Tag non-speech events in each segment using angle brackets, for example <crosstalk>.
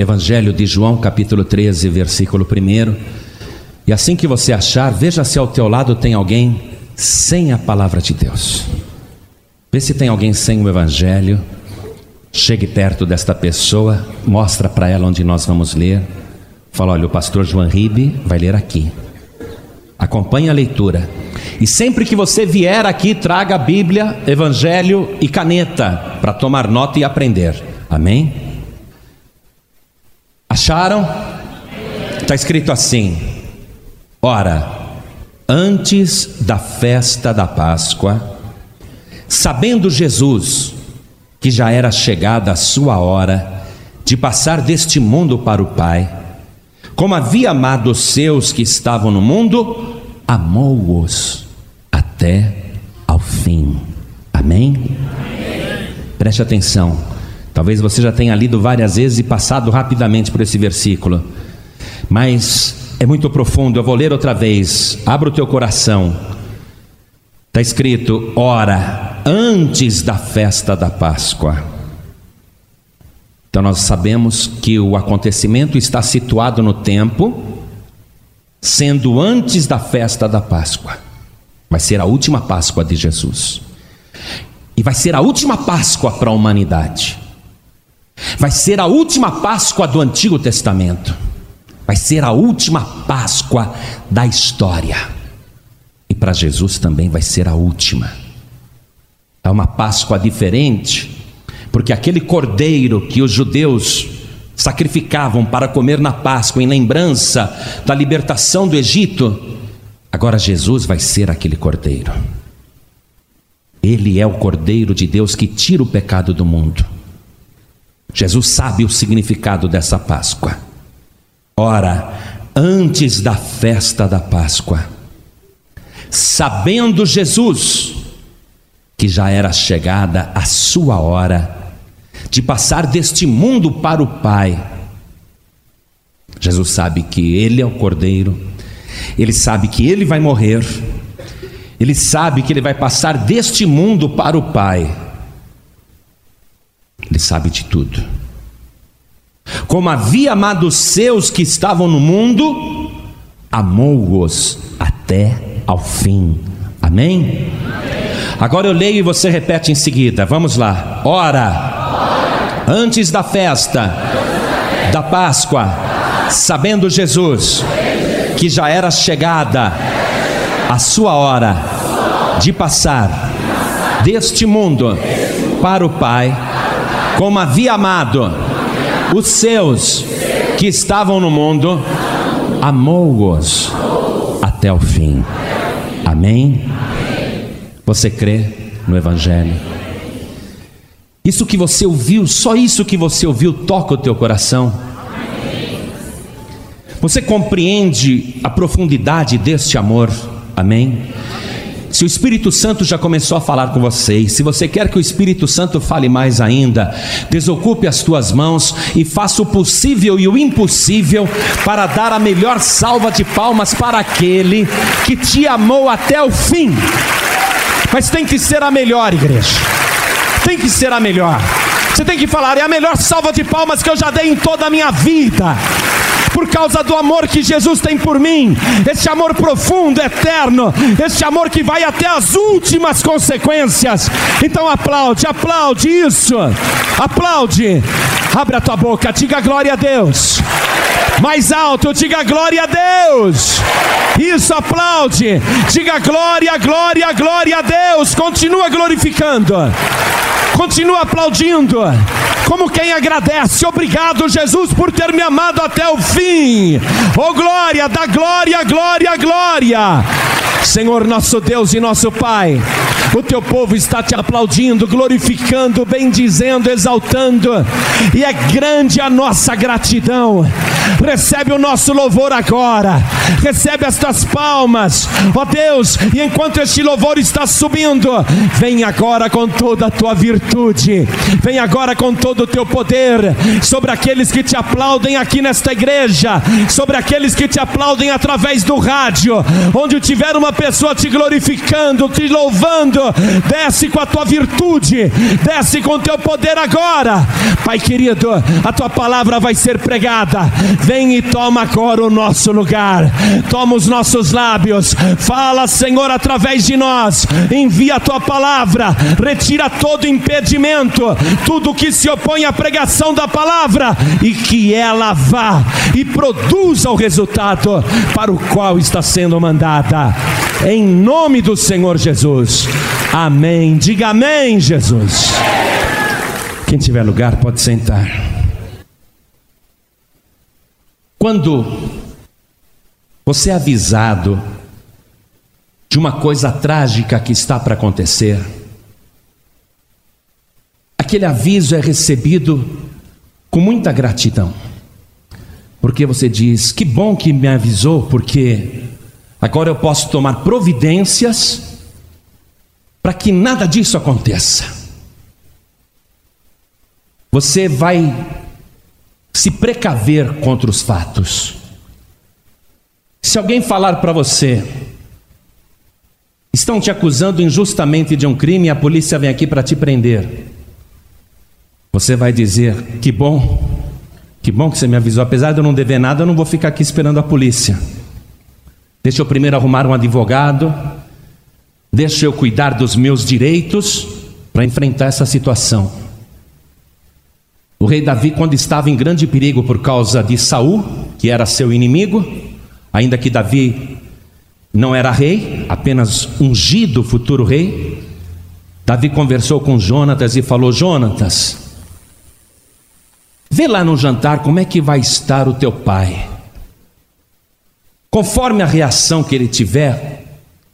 Evangelho de João, capítulo 13, versículo 1. E assim que você achar, veja se ao teu lado tem alguém sem a palavra de Deus. Vê se tem alguém sem o Evangelho. Chegue perto desta pessoa, mostra para ela onde nós vamos ler. Fala: olha, o pastor João Ribe vai ler aqui. Acompanhe a leitura. E sempre que você vier aqui, traga a Bíblia, Evangelho e caneta para tomar nota e aprender. Amém? Acharam? Está escrito assim: Ora, antes da festa da Páscoa, sabendo Jesus que já era chegada a sua hora de passar deste mundo para o Pai, como havia amado os seus que estavam no mundo, amou-os até ao fim. Amém? Amém? Preste atenção. Talvez você já tenha lido várias vezes e passado rapidamente por esse versículo, mas é muito profundo. Eu vou ler outra vez. Abra o teu coração. Está escrito: ora, antes da festa da Páscoa. Então nós sabemos que o acontecimento está situado no tempo, sendo antes da festa da Páscoa. Vai ser a última Páscoa de Jesus. E vai ser a última Páscoa para a humanidade. Vai ser a última Páscoa do Antigo Testamento. Vai ser a última Páscoa da história. E para Jesus também vai ser a última. É uma Páscoa diferente porque aquele cordeiro que os judeus sacrificavam para comer na Páscoa, em lembrança da libertação do Egito, agora Jesus vai ser aquele cordeiro. Ele é o cordeiro de Deus que tira o pecado do mundo. Jesus sabe o significado dessa Páscoa. Ora, antes da festa da Páscoa, sabendo Jesus que já era chegada a sua hora de passar deste mundo para o Pai. Jesus sabe que Ele é o Cordeiro, Ele sabe que Ele vai morrer, Ele sabe que Ele vai passar deste mundo para o Pai. Ele sabe de tudo. Como havia amado os seus que estavam no mundo, amou-os até ao fim. Amém? Agora eu leio e você repete em seguida. Vamos lá. Ora, antes da festa da Páscoa, sabendo Jesus que já era chegada a sua hora de passar deste mundo para o Pai, como havia amado os seus que estavam no mundo, amou-os até o fim. Amém? Você crê no Evangelho? Isso que você ouviu, só isso que você ouviu, toca o teu coração. Você compreende a profundidade deste amor, amém? Se o Espírito Santo já começou a falar com você, se você quer que o Espírito Santo fale mais ainda, desocupe as tuas mãos e faça o possível e o impossível para dar a melhor salva de palmas para aquele que te amou até o fim. Mas tem que ser a melhor, igreja tem que ser a melhor. Você tem que falar, é a melhor salva de palmas que eu já dei em toda a minha vida. Por causa do amor que Jesus tem por mim, esse amor profundo, eterno, esse amor que vai até as últimas consequências. Então aplaude, aplaude isso, aplaude, abre a tua boca, diga glória a Deus. Mais alto, diga glória a Deus. Isso, aplaude. Diga glória, glória, glória a Deus. Continua glorificando. Continua aplaudindo. Como quem agradece. Obrigado, Jesus, por ter me amado até o fim. Oh glória, da glória, glória, glória. Senhor nosso Deus e nosso Pai, o teu povo está te aplaudindo, glorificando, bendizendo, exaltando, e é grande a nossa gratidão. Recebe o nosso louvor agora, recebe estas palmas, ó Deus, e enquanto este louvor está subindo, vem agora com toda a tua virtude, vem agora com todo o teu poder sobre aqueles que te aplaudem aqui nesta igreja, sobre aqueles que te aplaudem através do rádio, onde tiver uma pessoa te glorificando, te louvando, desce com a tua virtude, desce com o teu poder agora, Pai querido, a tua palavra vai ser pregada, vem e toma agora o nosso lugar, toma os nossos lábios, fala, Senhor, através de nós, envia a tua palavra, retira todo impedimento, tudo que se opõe à pregação da palavra, e que ela vá e produza o resultado para o qual está sendo mandada, em nome do Senhor Jesus. Amém. Diga amém, Jesus. Quem tiver lugar pode sentar. Quando você é avisado de uma coisa trágica que está para acontecer, aquele aviso é recebido com muita gratidão, porque você diz: que bom que me avisou, porque agora eu posso tomar providências para que nada disso aconteça. Você vai se precaver contra os fatos. Se alguém falar para você, estão te acusando injustamente de um crime e a polícia vem aqui para te prender, você vai dizer: que bom, que bom que você me avisou, apesar de eu não dever nada, eu não vou ficar aqui esperando a polícia. Deixa eu primeiro arrumar um advogado, deixa eu cuidar dos meus direitos para enfrentar essa situação. O rei Davi, quando estava em grande perigo por causa de Saul, que era seu inimigo, ainda que Davi não era rei, apenas ungido futuro rei, Davi conversou com Jonatas e falou: Jonatas, vê lá no jantar como é que vai estar o teu pai. Conforme a reação que ele tiver,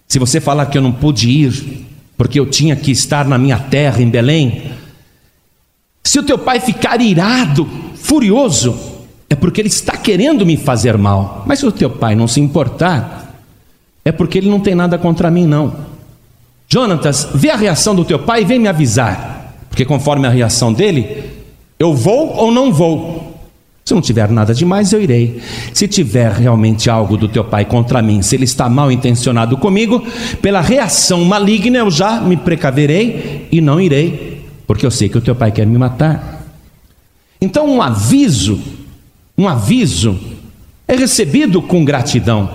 se você falar que eu não pude ir, porque eu tinha que estar na minha terra em Belém, se o teu pai ficar irado, furioso, é porque ele está querendo me fazer mal. Mas se o teu pai não se importar, é porque ele não tem nada contra mim, não. Jonatas, vê a reação do teu pai e vem me avisar. Porque conforme a reação dele, eu vou ou não vou. Se não tiver nada demais, eu irei. Se tiver realmente algo do teu pai contra mim, se ele está mal intencionado comigo, pela reação maligna eu já me precaverei e não irei porque eu sei que o teu pai quer me matar. Então, um aviso, um aviso é recebido com gratidão.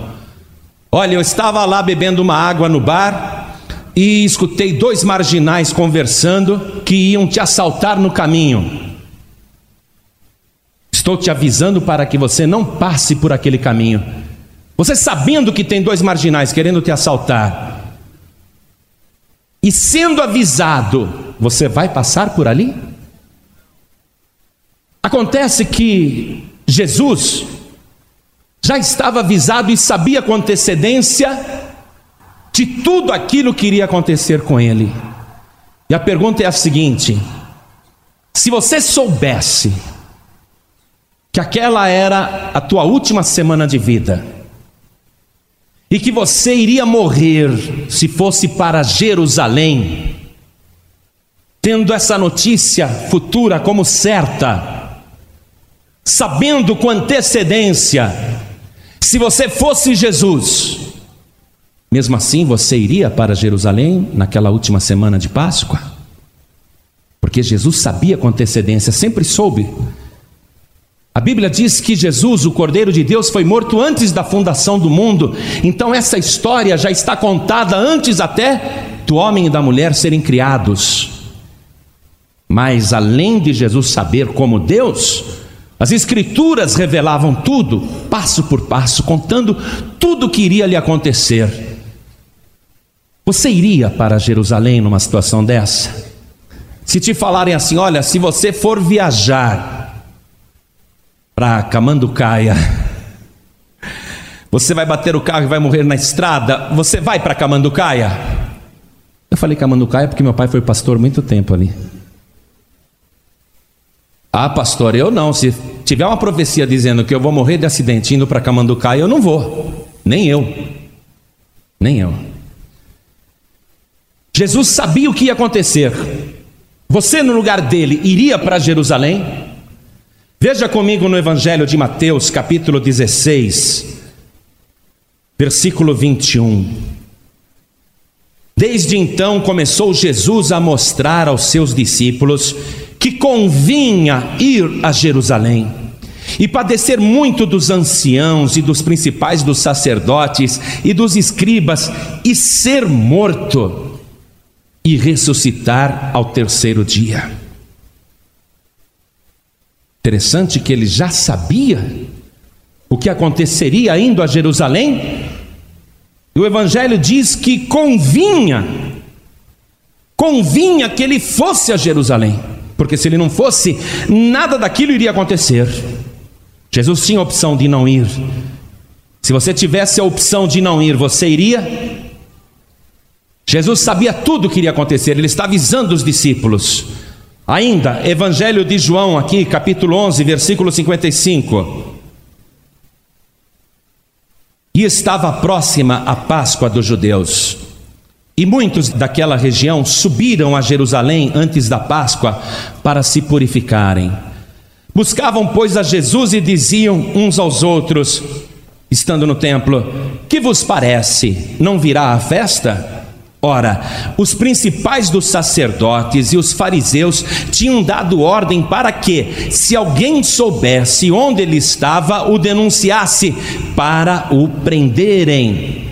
Olha, eu estava lá bebendo uma água no bar e escutei dois marginais conversando que iam te assaltar no caminho. Estou te avisando para que você não passe por aquele caminho. Você sabendo que tem dois marginais querendo te assaltar, e sendo avisado, você vai passar por ali? Acontece que Jesus já estava avisado e sabia com antecedência de tudo aquilo que iria acontecer com ele. E a pergunta é a seguinte: se você soubesse que aquela era a tua última semana de vida, e que você iria morrer se fosse para Jerusalém, tendo essa notícia futura como certa, sabendo com antecedência, se você fosse Jesus, mesmo assim você iria para Jerusalém naquela última semana de Páscoa? Porque Jesus sabia com antecedência, sempre soube a Bíblia diz que Jesus, o Cordeiro de Deus, foi morto antes da fundação do mundo, então essa história já está contada antes até do homem e da mulher serem criados. Mas além de Jesus saber como Deus, as Escrituras revelavam tudo, passo por passo, contando tudo o que iria lhe acontecer. Você iria para Jerusalém numa situação dessa? Se te falarem assim: olha, se você for viajar, para Camanducaia. Você vai bater o carro e vai morrer na estrada. Você vai para Camanducaia? Eu falei Camanducaia porque meu pai foi pastor muito tempo ali. Ah, pastor, eu não. Se tiver uma profecia dizendo que eu vou morrer de acidente indo para Camanducaia, eu não vou. Nem eu. Nem eu. Jesus sabia o que ia acontecer. Você, no lugar dele, iria para Jerusalém? Veja comigo no Evangelho de Mateus, capítulo 16, versículo 21. Desde então começou Jesus a mostrar aos seus discípulos que convinha ir a Jerusalém e padecer muito dos anciãos e dos principais dos sacerdotes e dos escribas e ser morto e ressuscitar ao terceiro dia. Interessante que ele já sabia o que aconteceria indo a Jerusalém. E o Evangelho diz que convinha, convinha que ele fosse a Jerusalém, porque se ele não fosse, nada daquilo iria acontecer. Jesus tinha a opção de não ir. Se você tivesse a opção de não ir, você iria? Jesus sabia tudo o que iria acontecer, ele está avisando os discípulos. Ainda, Evangelho de João, aqui, capítulo 11, versículo 55. E estava próxima a Páscoa dos judeus. E muitos daquela região subiram a Jerusalém antes da Páscoa para se purificarem. Buscavam, pois, a Jesus e diziam uns aos outros, estando no templo: Que vos parece? Não virá a festa? Ora, os principais dos sacerdotes e os fariseus tinham dado ordem para que, se alguém soubesse onde ele estava, o denunciasse para o prenderem.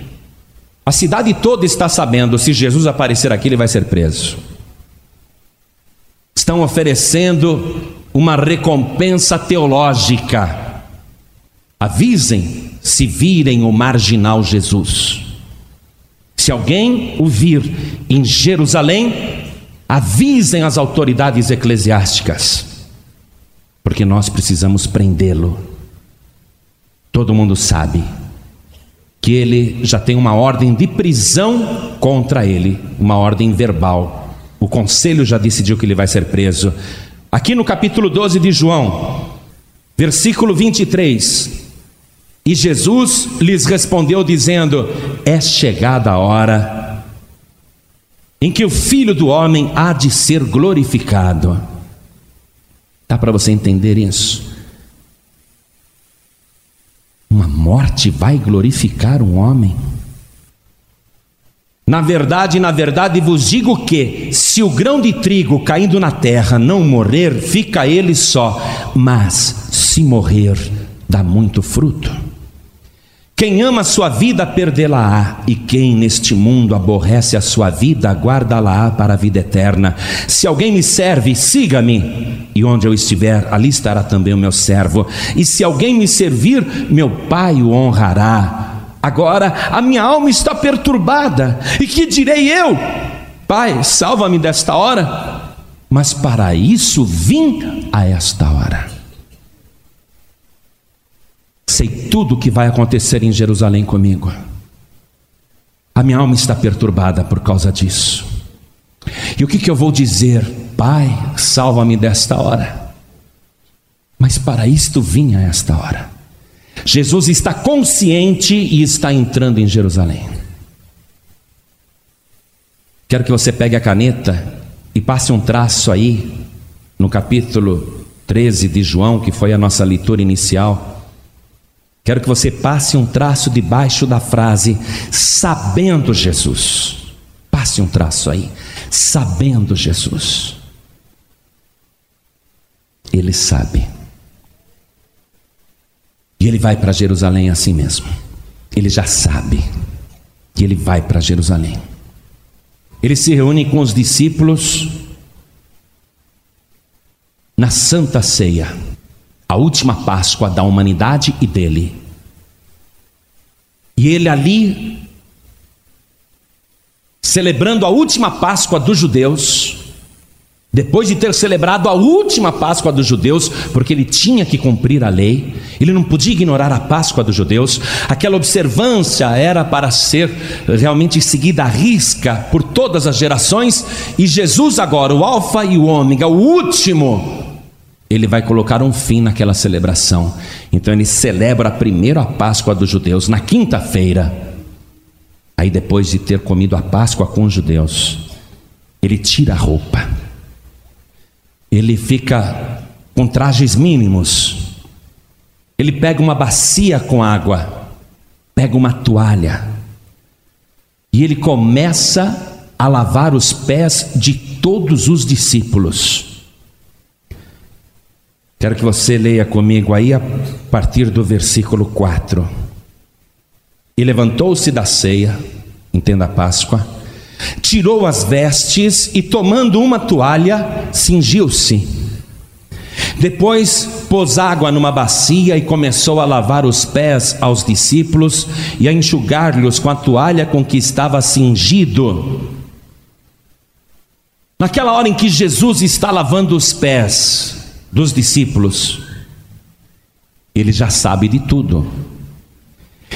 A cidade toda está sabendo: se Jesus aparecer aqui, ele vai ser preso. Estão oferecendo uma recompensa teológica. Avisem se virem o marginal Jesus. Se alguém o vir em Jerusalém, avisem as autoridades eclesiásticas, porque nós precisamos prendê-lo. Todo mundo sabe que ele já tem uma ordem de prisão contra ele, uma ordem verbal. O conselho já decidiu que ele vai ser preso. Aqui no capítulo 12 de João, versículo 23. E Jesus lhes respondeu, dizendo: É chegada a hora em que o filho do homem há de ser glorificado. Dá para você entender isso? Uma morte vai glorificar um homem? Na verdade, na verdade vos digo que, se o grão de trigo caindo na terra não morrer, fica ele só, mas se morrer, dá muito fruto. Quem ama a sua vida, perdê-la-á, e quem neste mundo aborrece a sua vida, guarda-la-á para a vida eterna. Se alguém me serve, siga-me, e onde eu estiver, ali estará também o meu servo. E se alguém me servir, meu Pai o honrará. Agora a minha alma está perturbada, e que direi eu? Pai, salva-me desta hora. Mas para isso vim a esta hora. Sei tudo o que vai acontecer em Jerusalém comigo. A minha alma está perturbada por causa disso. E o que, que eu vou dizer? Pai, salva-me desta hora. Mas para isto vim a esta hora. Jesus está consciente e está entrando em Jerusalém. Quero que você pegue a caneta e passe um traço aí no capítulo 13 de João, que foi a nossa leitura inicial. Quero que você passe um traço debaixo da frase sabendo Jesus. Passe um traço aí, sabendo Jesus. Ele sabe. E ele vai para Jerusalém assim mesmo. Ele já sabe que ele vai para Jerusalém. Ele se reúne com os discípulos na Santa Ceia, a última Páscoa da humanidade e dele. E ele ali, celebrando a última Páscoa dos judeus, depois de ter celebrado a última Páscoa dos judeus, porque ele tinha que cumprir a lei, ele não podia ignorar a Páscoa dos judeus, aquela observância era para ser realmente seguida à risca por todas as gerações, e Jesus, agora, o Alfa e o Ômega, o último, ele vai colocar um fim naquela celebração. Então ele celebra primeiro a Páscoa dos judeus, na quinta-feira. Aí depois de ter comido a Páscoa com os judeus, ele tira a roupa. Ele fica com trajes mínimos. Ele pega uma bacia com água, pega uma toalha, e ele começa a lavar os pés de todos os discípulos. Quero que você leia comigo aí a partir do versículo 4. E levantou-se da ceia, entenda a Páscoa, tirou as vestes e, tomando uma toalha, cingiu-se. Depois pôs água numa bacia e começou a lavar os pés aos discípulos e a enxugar-lhes com a toalha com que estava cingido. Naquela hora em que Jesus está lavando os pés, dos discípulos, ele já sabe de tudo.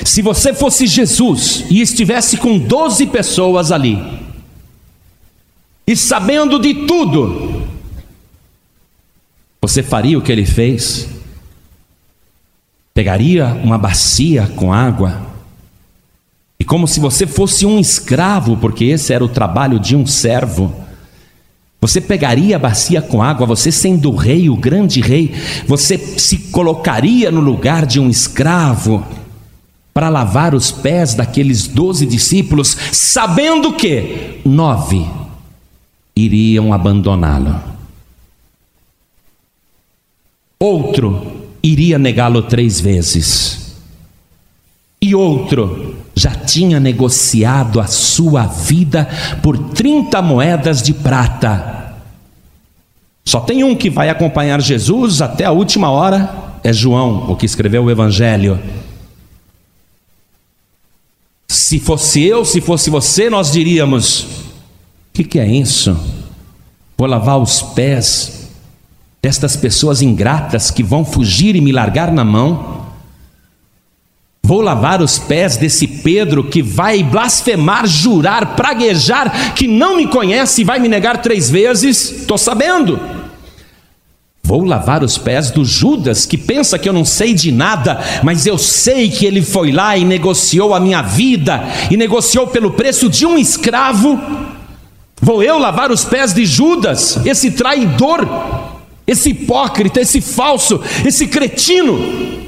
Se você fosse Jesus e estivesse com doze pessoas ali, e sabendo de tudo, você faria o que ele fez? Pegaria uma bacia com água, e como se você fosse um escravo, porque esse era o trabalho de um servo, você pegaria a bacia com água, você sendo o rei, o grande rei, você se colocaria no lugar de um escravo para lavar os pés daqueles doze discípulos, sabendo que nove iriam abandoná-lo. Outro iria negá-lo três vezes. E outro já tinha negociado a sua vida por 30 moedas de prata. Só tem um que vai acompanhar Jesus até a última hora, é João, o que escreveu o Evangelho. Se fosse eu, se fosse você, nós diríamos: o que, que é isso? Vou lavar os pés destas pessoas ingratas que vão fugir e me largar na mão. Vou lavar os pés desse Pedro que vai blasfemar, jurar, praguejar, que não me conhece e vai me negar três vezes. Estou sabendo. Vou lavar os pés do Judas, que pensa que eu não sei de nada, mas eu sei que ele foi lá e negociou a minha vida, e negociou pelo preço de um escravo. Vou eu lavar os pés de Judas, esse traidor, esse hipócrita, esse falso, esse cretino.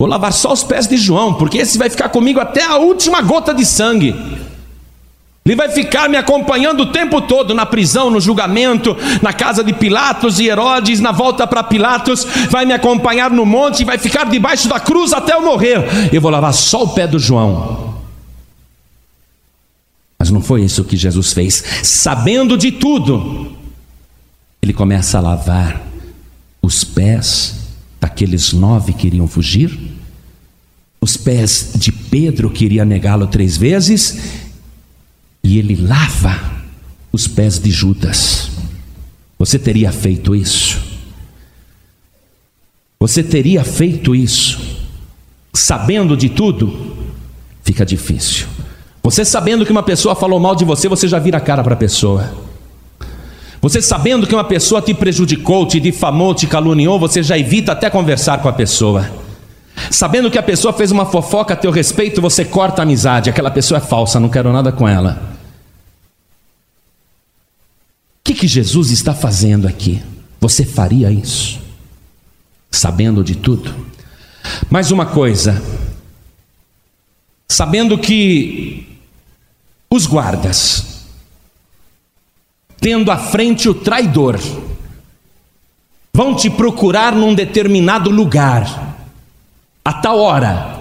Vou lavar só os pés de João, porque esse vai ficar comigo até a última gota de sangue. Ele vai ficar me acompanhando o tempo todo na prisão, no julgamento, na casa de Pilatos e Herodes, na volta para Pilatos, vai me acompanhar no monte e vai ficar debaixo da cruz até eu morrer. Eu vou lavar só o pé do João. Mas não foi isso que Jesus fez. Sabendo de tudo, ele começa a lavar os pés daqueles nove que iriam fugir, os pés de Pedro que iria negá-lo três vezes, e ele lava os pés de Judas. Você teria feito isso? Você teria feito isso? Sabendo de tudo? Fica difícil. Você sabendo que uma pessoa falou mal de você, você já vira a cara para a pessoa. Você sabendo que uma pessoa te prejudicou, te difamou, te caluniou, você já evita até conversar com a pessoa. Sabendo que a pessoa fez uma fofoca a teu respeito, você corta a amizade. Aquela pessoa é falsa, não quero nada com ela. O que, que Jesus está fazendo aqui? Você faria isso? Sabendo de tudo? Mais uma coisa. Sabendo que os guardas tendo à frente o traidor, vão te procurar num determinado lugar, a tal hora.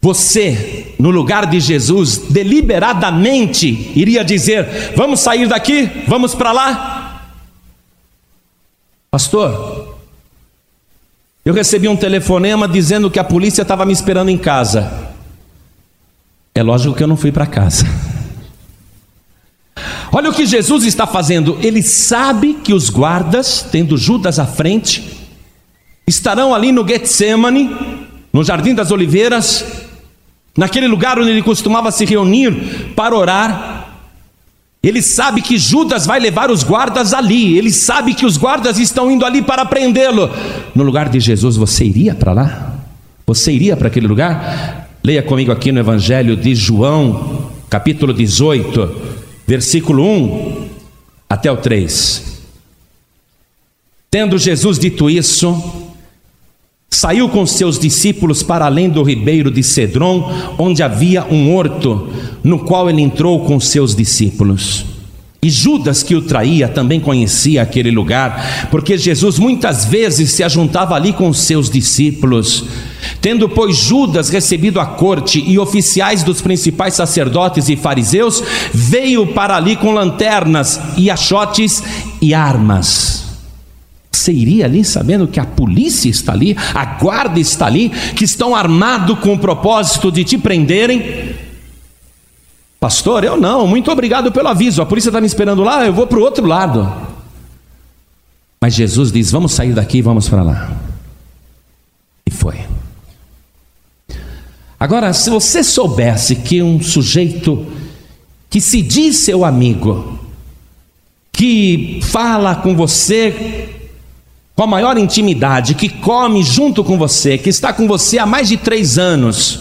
Você, no lugar de Jesus, deliberadamente iria dizer: Vamos sair daqui, vamos para lá. Pastor, eu recebi um telefonema dizendo que a polícia estava me esperando em casa. É lógico que eu não fui para casa. Olha o que Jesus está fazendo. Ele sabe que os guardas, tendo Judas à frente, estarão ali no Getsemane, no Jardim das Oliveiras, naquele lugar onde ele costumava se reunir para orar. Ele sabe que Judas vai levar os guardas ali, ele sabe que os guardas estão indo ali para prendê-lo. No lugar de Jesus, você iria para lá? Você iria para aquele lugar? Leia comigo aqui no Evangelho de João, capítulo 18, versículo 1 até o 3. Tendo Jesus dito isso, Saiu com seus discípulos para além do ribeiro de Cedron, onde havia um horto, no qual ele entrou com seus discípulos. E Judas, que o traía, também conhecia aquele lugar, porque Jesus muitas vezes se ajuntava ali com seus discípulos. Tendo, pois, Judas recebido a corte e oficiais dos principais sacerdotes e fariseus, veio para ali com lanternas e achotes e armas. Você iria ali sabendo que a polícia está ali, a guarda está ali, que estão armados com o propósito de te prenderem? Pastor, eu não, muito obrigado pelo aviso. A polícia está me esperando lá, eu vou para o outro lado. Mas Jesus diz: Vamos sair daqui vamos para lá. E foi. Agora, se você soubesse que um sujeito que se diz seu amigo, que fala com você com a maior intimidade, que come junto com você, que está com você há mais de três anos,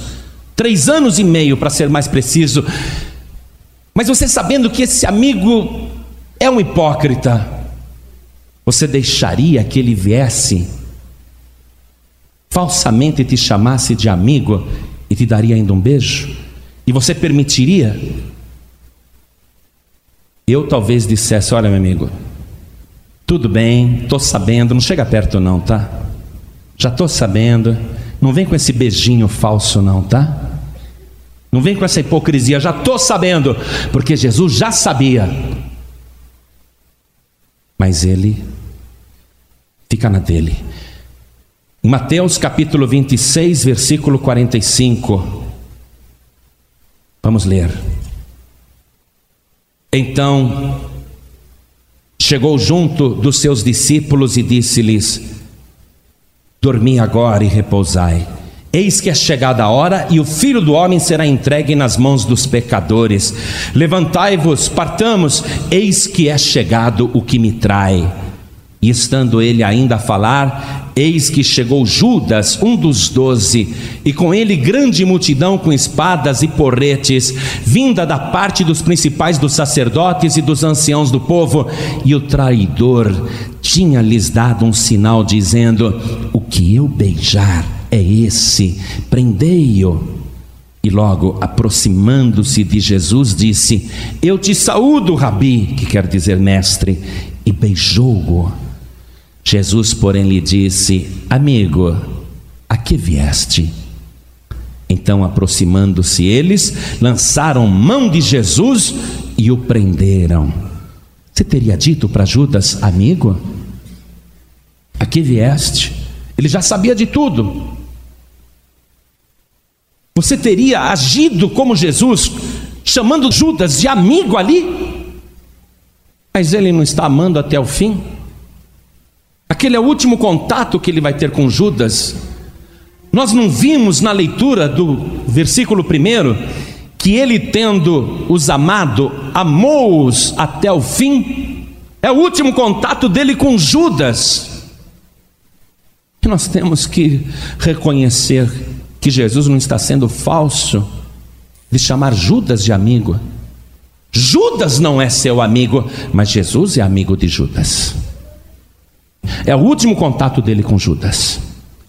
três anos e meio para ser mais preciso, mas você sabendo que esse amigo é um hipócrita, você deixaria que ele viesse falsamente te chamasse de amigo e te daria ainda um beijo? E você permitiria? Eu talvez dissesse: Olha, meu amigo, tudo bem, estou sabendo, não chega perto não, tá? Já estou sabendo. Não vem com esse beijinho falso não, tá? Não vem com essa hipocrisia, já estou sabendo, porque Jesus já sabia. Mas ele fica na dele. Em Mateus capítulo 26, versículo 45. Vamos ler. Então chegou junto dos seus discípulos e disse-lhes: Dormi agora e repousai. Eis que é chegada a hora e o filho do homem será entregue nas mãos dos pecadores. Levantai-vos, partamos, eis que é chegado o que me trai. E estando ele ainda a falar, eis que chegou Judas, um dos doze, e com ele grande multidão com espadas e porretes, vinda da parte dos principais dos sacerdotes e dos anciãos do povo, e o traidor tinha-lhes dado um sinal, dizendo: O que eu beijar é esse, prendei-o. E logo, aproximando-se de Jesus, disse: Eu te saúdo, Rabi, que quer dizer mestre, e beijou-o. Jesus, porém, lhe disse: Amigo, a que vieste? Então, aproximando-se eles, lançaram mão de Jesus e o prenderam. Você teria dito para Judas, amigo? A que vieste? Ele já sabia de tudo. Você teria agido como Jesus, chamando Judas de amigo ali? Mas ele não está amando até o fim? Aquele é o último contato que ele vai ter com Judas. Nós não vimos na leitura do versículo 1 que ele, tendo os amado, amou-os até o fim. É o último contato dele com Judas. E nós temos que reconhecer que Jesus não está sendo falso de chamar Judas de amigo. Judas não é seu amigo, mas Jesus é amigo de Judas. É o último contato dele com Judas.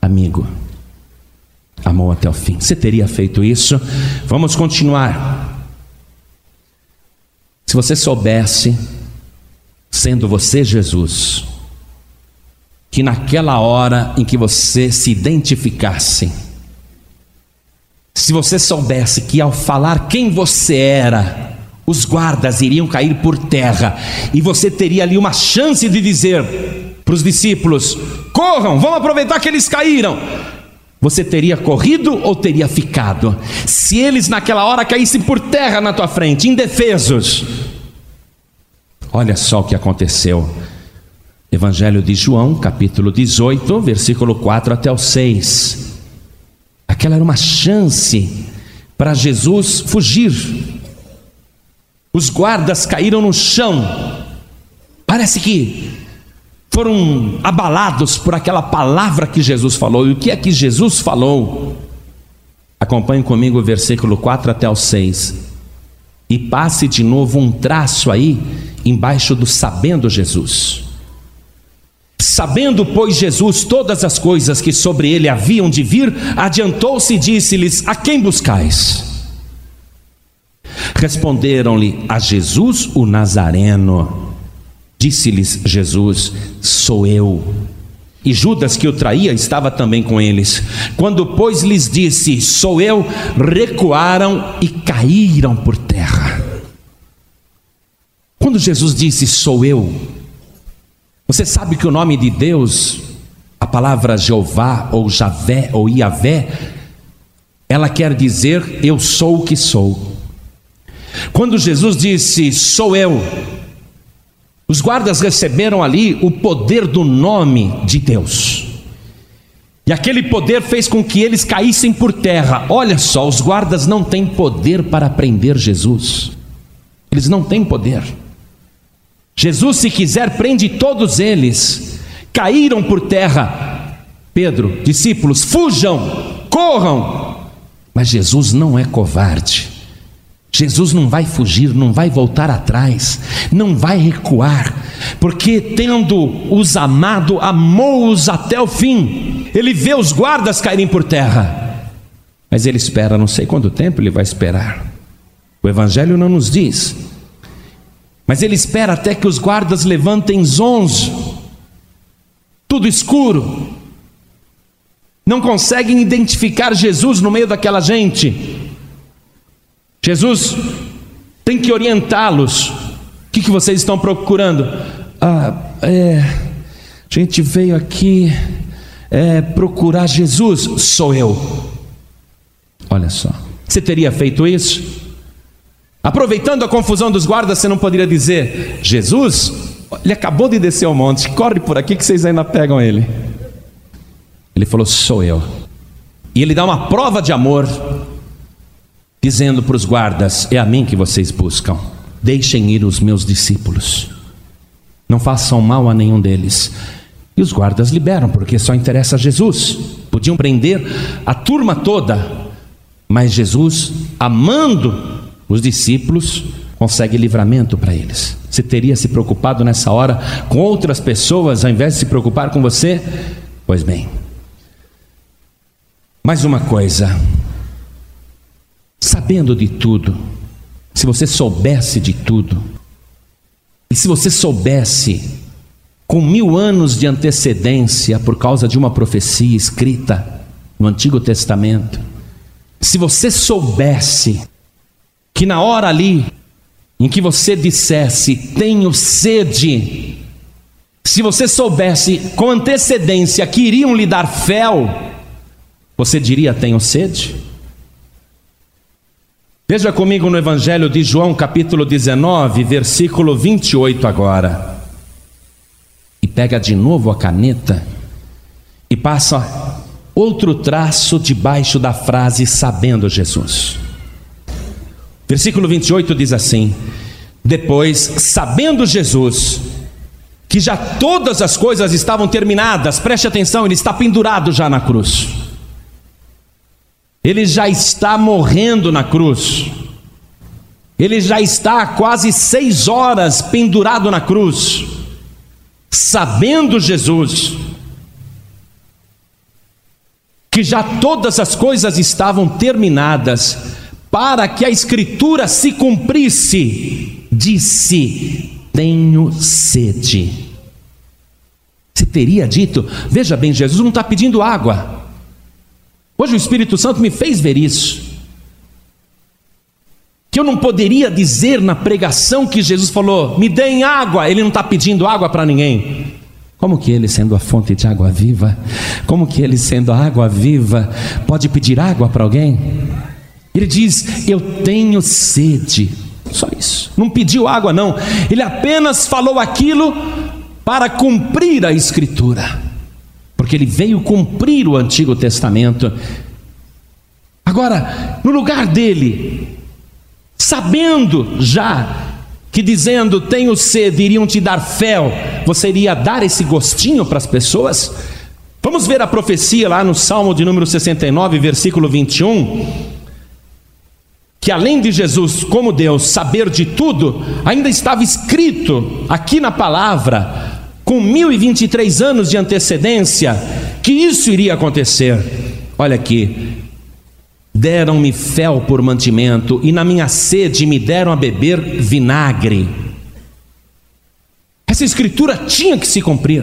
Amigo, amou até o fim. Você teria feito isso? Vamos continuar. Se você soubesse, sendo você Jesus, que naquela hora em que você se identificasse, se você soubesse que ao falar quem você era, os guardas iriam cair por terra e você teria ali uma chance de dizer: para os discípulos: corram, vamos aproveitar que eles caíram. Você teria corrido ou teria ficado? Se eles naquela hora caíssem por terra na tua frente, indefesos. Olha só o que aconteceu. Evangelho de João, capítulo 18, versículo 4 até o 6. Aquela era uma chance para Jesus fugir. Os guardas caíram no chão. Parece que foram abalados por aquela palavra que Jesus falou. E o que é que Jesus falou? Acompanhe comigo o versículo 4 até o 6. E passe de novo um traço aí, embaixo do sabendo Jesus. Sabendo, pois, Jesus todas as coisas que sobre ele haviam de vir, adiantou-se e disse-lhes: A quem buscais? Responderam-lhe: A Jesus o Nazareno. Disse-lhes Jesus: Sou eu. E Judas, que o traía, estava também com eles. Quando, pois, lhes disse: Sou eu, recuaram e caíram por terra. Quando Jesus disse: Sou eu, você sabe que o nome de Deus, a palavra Jeová, ou Javé, ou Iavé, ela quer dizer: Eu sou o que sou. Quando Jesus disse: Sou eu, os guardas receberam ali o poder do nome de Deus. E aquele poder fez com que eles caíssem por terra. Olha só, os guardas não têm poder para prender Jesus. Eles não têm poder. Jesus, se quiser, prende todos eles. Caíram por terra. Pedro, discípulos, fujam, corram. Mas Jesus não é covarde. Jesus não vai fugir, não vai voltar atrás, não vai recuar, porque tendo-os amado, amou-os até o fim. Ele vê os guardas caírem por terra, mas ele espera, não sei quanto tempo ele vai esperar. O Evangelho não nos diz, mas ele espera até que os guardas levantem zonzo, tudo escuro, não conseguem identificar Jesus no meio daquela gente. Jesus tem que orientá-los. O que, que vocês estão procurando? Ah, é, a gente veio aqui é, procurar Jesus. Sou eu. Olha só. Você teria feito isso? Aproveitando a confusão dos guardas, você não poderia dizer: Jesus, ele acabou de descer ao monte, corre por aqui que vocês ainda pegam ele. Ele falou: Sou eu. E ele dá uma prova de amor dizendo para os guardas: É a mim que vocês buscam, deixem ir os meus discípulos, não façam mal a nenhum deles. E os guardas liberam, porque só interessa a Jesus. Podiam prender a turma toda, mas Jesus, amando os discípulos, consegue livramento para eles. Você teria se preocupado nessa hora com outras pessoas ao invés de se preocupar com você? Pois bem, mais uma coisa, sabendo de tudo, se você soubesse de tudo, e se você soubesse com mil anos de antecedência por causa de uma profecia escrita no Antigo Testamento, se você soubesse que na hora ali em que você dissesse tenho sede, se você soubesse com antecedência que iriam lhe dar fel, você diria tenho sede? Veja comigo no Evangelho de João, capítulo 19, versículo 28 agora. E pega de novo a caneta e passa outro traço debaixo da frase sabendo Jesus. Versículo 28 diz assim: Depois, sabendo Jesus que já todas as coisas estavam terminadas, preste atenção, ele está pendurado já na cruz. Ele já está morrendo na cruz. Ele já está há quase seis horas pendurado na cruz, sabendo Jesus que já todas as coisas estavam terminadas, para que a Escritura se cumprisse, disse: Tenho sede. Você teria dito, veja bem, Jesus não está pedindo água, Hoje o Espírito Santo me fez ver isso. Que eu não poderia dizer na pregação que Jesus falou: me deem água. Ele não está pedindo água para ninguém. Como que ele, sendo a fonte de água viva, como que ele, sendo a água viva, pode pedir água para alguém? Ele diz: Eu tenho sede. Só isso. Não pediu água, não. Ele apenas falou aquilo para cumprir a Escritura porque ele veio cumprir o Antigo Testamento. Agora, no lugar dele, sabendo já que dizendo tenho sede iriam te dar fel, você iria dar esse gostinho para as pessoas? Vamos ver a profecia lá no Salmo de número 69, versículo 21 que além de Jesus, como Deus, saber de tudo, ainda estava escrito aqui na palavra, com 1023 anos de antecedência, que isso iria acontecer. Olha aqui, deram-me fel por mantimento, e na minha sede me deram a beber vinagre. Essa escritura tinha que se cumprir.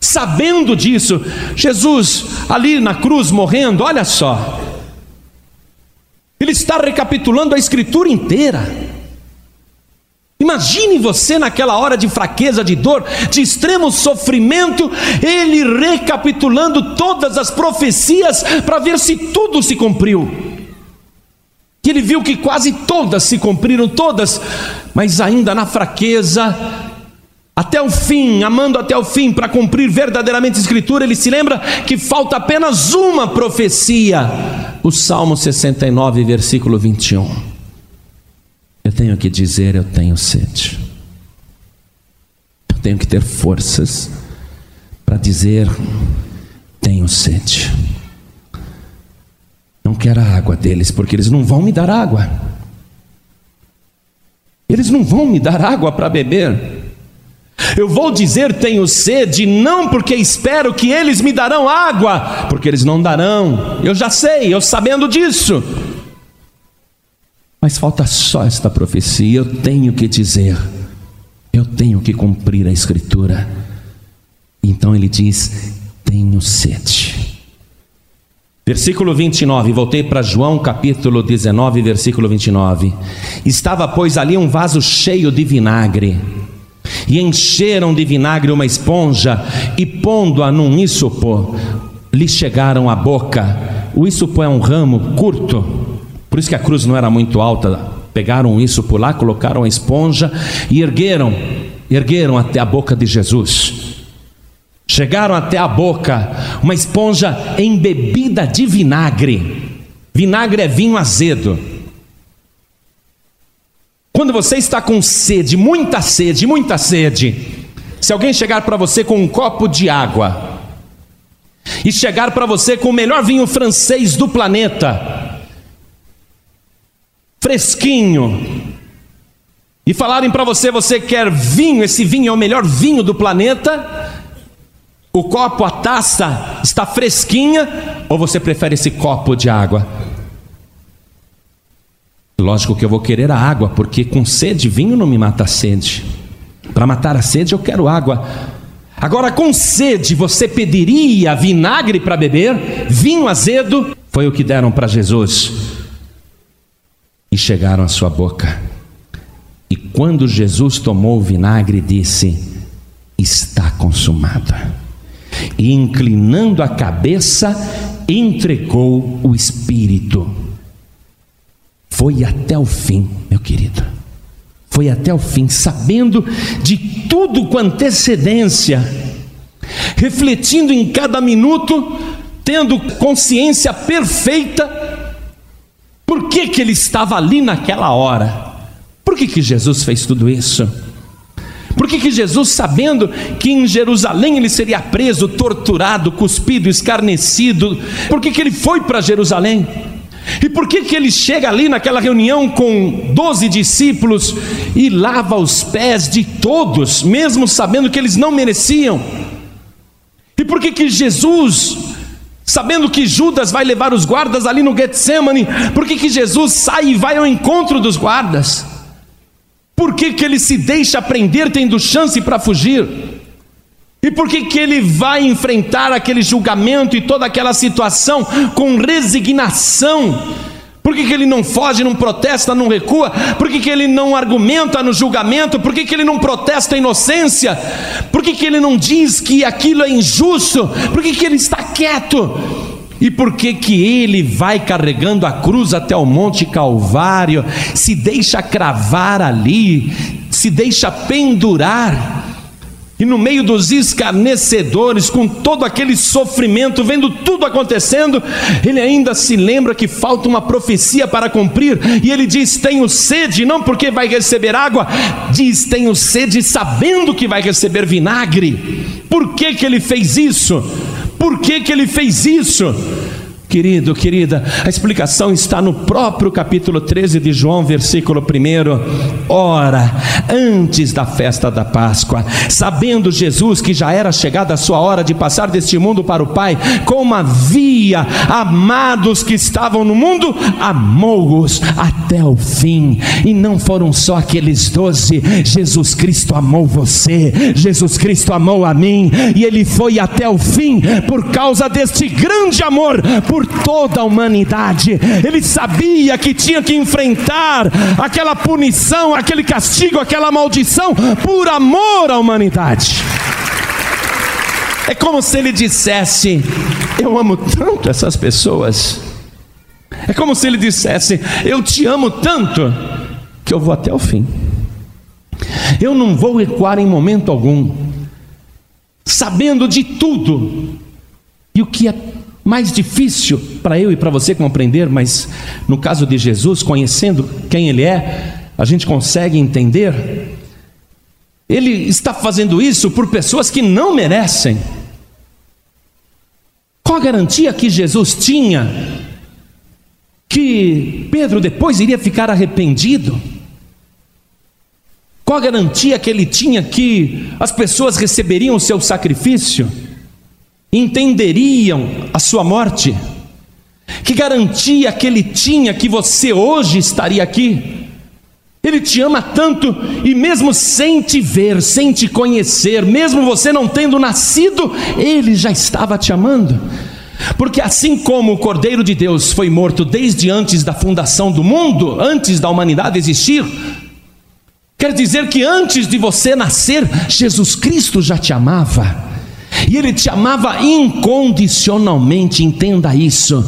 Sabendo disso, Jesus ali na cruz morrendo, olha só, ele está recapitulando a escritura inteira. Imagine você naquela hora de fraqueza, de dor, de extremo sofrimento, ele recapitulando todas as profecias para ver se tudo se cumpriu. E ele viu que quase todas se cumpriram, todas, mas ainda na fraqueza, até o fim, amando até o fim, para cumprir verdadeiramente a Escritura, ele se lembra que falta apenas uma profecia, o Salmo 69, versículo 21. Eu tenho que dizer, eu tenho sede, eu tenho que ter forças para dizer, tenho sede. Não quero a água deles, porque eles não vão me dar água. Eles não vão me dar água para beber. Eu vou dizer tenho sede, não porque espero que eles me darão água, porque eles não darão. Eu já sei, eu sabendo disso. Mas falta só esta profecia, eu tenho que dizer, eu tenho que cumprir a escritura. Então ele diz: tenho sede. Versículo 29, voltei para João capítulo 19, versículo 29. Estava, pois, ali um vaso cheio de vinagre e encheram de vinagre uma esponja e pondo-a num isopor, lhe chegaram à boca. O isopor é um ramo curto, por isso que a cruz não era muito alta. Pegaram isso por lá, colocaram a esponja e ergueram, ergueram até a boca de Jesus. Chegaram até a boca, uma esponja embebida de vinagre. Vinagre é vinho azedo. Quando você está com sede, muita sede, muita sede, se alguém chegar para você com um copo de água, e chegar para você com o melhor vinho francês do planeta, fresquinho, e falarem para você, você quer vinho, esse vinho é o melhor vinho do planeta, o copo, a taça está fresquinha, ou você prefere esse copo de água? Lógico que eu vou querer a água, porque com sede, vinho não me mata a sede. Para matar a sede, eu quero água. Agora, com sede, você pediria vinagre para beber? Vinho azedo? Foi o que deram para Jesus. E chegaram à sua boca. E quando Jesus tomou o vinagre, disse: Está consumado. E inclinando a cabeça, entregou o Espírito. Foi até o fim, meu querido. Foi até o fim, sabendo de tudo com antecedência, refletindo em cada minuto, tendo consciência perfeita, por que, que ele estava ali naquela hora? Por que, que Jesus fez tudo isso? Por que, que Jesus, sabendo que em Jerusalém ele seria preso, torturado, cuspido, escarnecido, por que, que ele foi para Jerusalém? E por que, que ele chega ali naquela reunião com doze discípulos e lava os pés de todos, mesmo sabendo que eles não mereciam? E por que, que Jesus, sabendo que Judas vai levar os guardas ali no Getsemane, por que, que Jesus sai e vai ao encontro dos guardas? Por que, que ele se deixa prender tendo chance para fugir? E por que, que ele vai enfrentar aquele julgamento e toda aquela situação com resignação? Por que, que ele não foge, não protesta, não recua? Por que, que ele não argumenta no julgamento? Por que, que ele não protesta a inocência? Por que, que ele não diz que aquilo é injusto? Por que, que ele está quieto? E por que que ele vai carregando a cruz até o Monte Calvário, se deixa cravar ali, se deixa pendurar? E no meio dos escarnecedores, com todo aquele sofrimento, vendo tudo acontecendo, ele ainda se lembra que falta uma profecia para cumprir, e ele diz: Tenho sede, não porque vai receber água, diz: Tenho sede, sabendo que vai receber vinagre. Por que, que ele fez isso? Por que, que ele fez isso? Querido, querida, a explicação está no próprio capítulo 13 de João, versículo 1. Ora, antes da festa da Páscoa, sabendo Jesus que já era chegada a sua hora de passar deste mundo para o Pai, como havia amados que estavam no mundo, amou-os até o fim. E não foram só aqueles doze, Jesus Cristo amou você, Jesus Cristo amou a mim, e ele foi até o fim por causa deste grande amor, por por toda a humanidade. Ele sabia que tinha que enfrentar aquela punição, aquele castigo, aquela maldição por amor à humanidade. É como se ele dissesse: Eu amo tanto essas pessoas. É como se ele dissesse: Eu te amo tanto que eu vou até o fim. Eu não vou recuar em momento algum, sabendo de tudo. E o que é mais difícil para eu e para você compreender, mas no caso de Jesus, conhecendo quem Ele é, a gente consegue entender. Ele está fazendo isso por pessoas que não merecem. Qual a garantia que Jesus tinha que Pedro depois iria ficar arrependido? Qual a garantia que ele tinha que as pessoas receberiam o seu sacrifício? Entenderiam a sua morte? Que garantia que ele tinha que você hoje estaria aqui? Ele te ama tanto e mesmo sem te ver, sem te conhecer, mesmo você não tendo nascido, ele já estava te amando. Porque assim como o Cordeiro de Deus foi morto desde antes da fundação do mundo, antes da humanidade existir, quer dizer que antes de você nascer, Jesus Cristo já te amava. E Ele te amava incondicionalmente, entenda isso.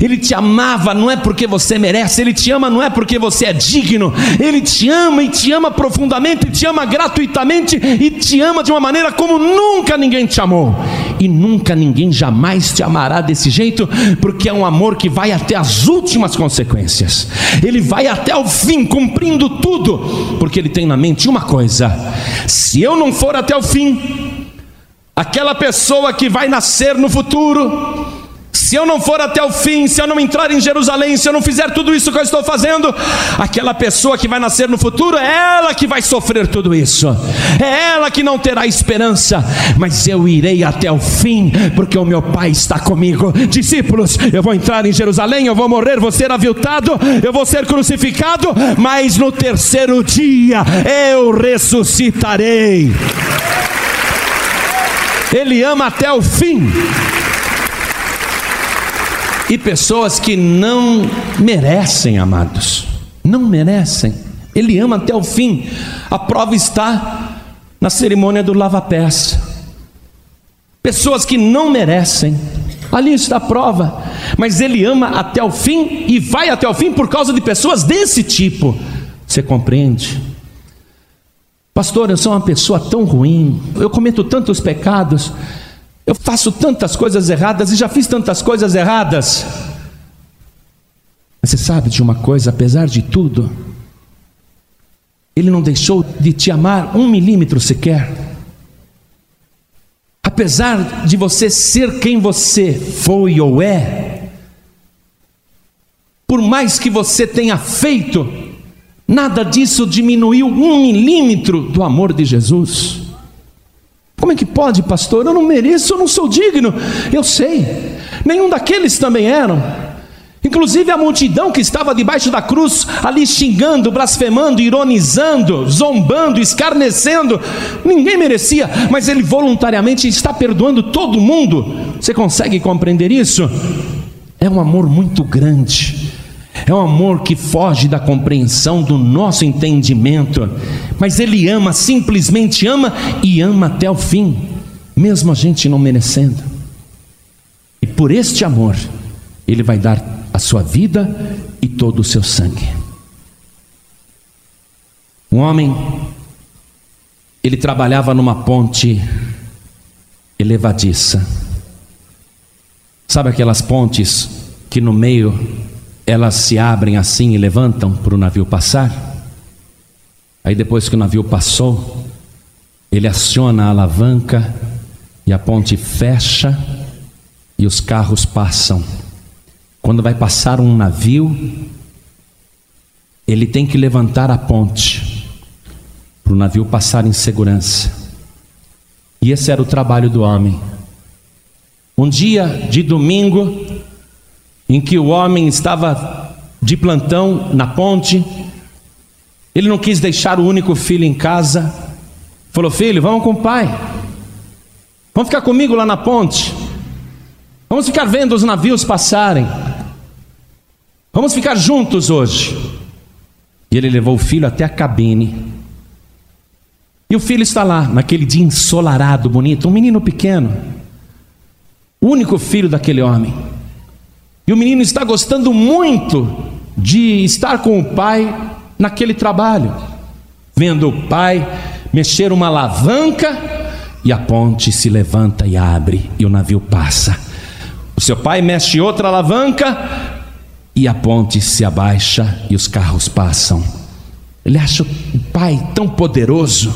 Ele te amava não é porque você merece, Ele te ama não é porque você é digno, Ele te ama e te ama profundamente, te ama gratuitamente e te ama de uma maneira como nunca ninguém te amou. E nunca ninguém jamais te amará desse jeito, porque é um amor que vai até as últimas consequências, ele vai até o fim, cumprindo tudo, porque ele tem na mente uma coisa: se eu não for até o fim, aquela pessoa que vai nascer no futuro, se eu não for até o fim, se eu não entrar em Jerusalém, se eu não fizer tudo isso que eu estou fazendo, aquela pessoa que vai nascer no futuro é ela que vai sofrer tudo isso, é ela que não terá esperança, mas eu irei até o fim, porque o meu Pai está comigo. Discípulos, eu vou entrar em Jerusalém, eu vou morrer, vou ser aviltado, eu vou ser crucificado, mas no terceiro dia eu ressuscitarei. Ele ama até o fim. E pessoas que não merecem, amados, não merecem. Ele ama até o fim. A prova está na cerimônia do lava-pés. Pessoas que não merecem. Ali está a prova. Mas ele ama até o fim e vai até o fim por causa de pessoas desse tipo. Você compreende? Pastor, eu sou uma pessoa tão ruim, eu cometo tantos pecados, eu faço tantas coisas erradas e já fiz tantas coisas erradas. Mas você sabe de uma coisa, apesar de tudo, Ele não deixou de te amar um milímetro sequer. Apesar de você ser quem você foi ou é, por mais que você tenha feito, Nada disso diminuiu um milímetro do amor de Jesus. Como é que pode, pastor? Eu não mereço, eu não sou digno. Eu sei, nenhum daqueles também eram. Inclusive a multidão que estava debaixo da cruz, ali xingando, blasfemando, ironizando, zombando, escarnecendo, ninguém merecia, mas ele voluntariamente está perdoando todo mundo. Você consegue compreender isso? É um amor muito grande. É um amor que foge da compreensão do nosso entendimento, mas Ele ama, simplesmente ama e ama até o fim, mesmo a gente não merecendo. E por este amor, Ele vai dar a sua vida e todo o seu sangue. Um homem ele trabalhava numa ponte elevadiça. Sabe aquelas pontes que no meio elas se abrem assim e levantam para o navio passar? Aí depois que o navio passou, ele aciona a alavanca e a ponte fecha e os carros passam. Quando vai passar um navio, ele tem que levantar a ponte para o navio passar em segurança. E esse era o trabalho do homem. Um dia de domingo, em que o homem estava de plantão na ponte, ele não quis deixar o único filho em casa. Falou: Filho, vamos com o pai. Vamos ficar comigo lá na ponte. Vamos ficar vendo os navios passarem. Vamos ficar juntos hoje. E ele levou o filho até a cabine. E o filho está lá, naquele dia ensolarado, bonito, um menino pequeno, o único filho daquele homem. E o menino está gostando muito de estar com o pai naquele trabalho, vendo o pai mexer uma alavanca e a ponte se levanta e abre e o navio passa. O seu pai mexe outra alavanca e a ponte se abaixa e os carros passam. Ele acha o pai tão poderoso.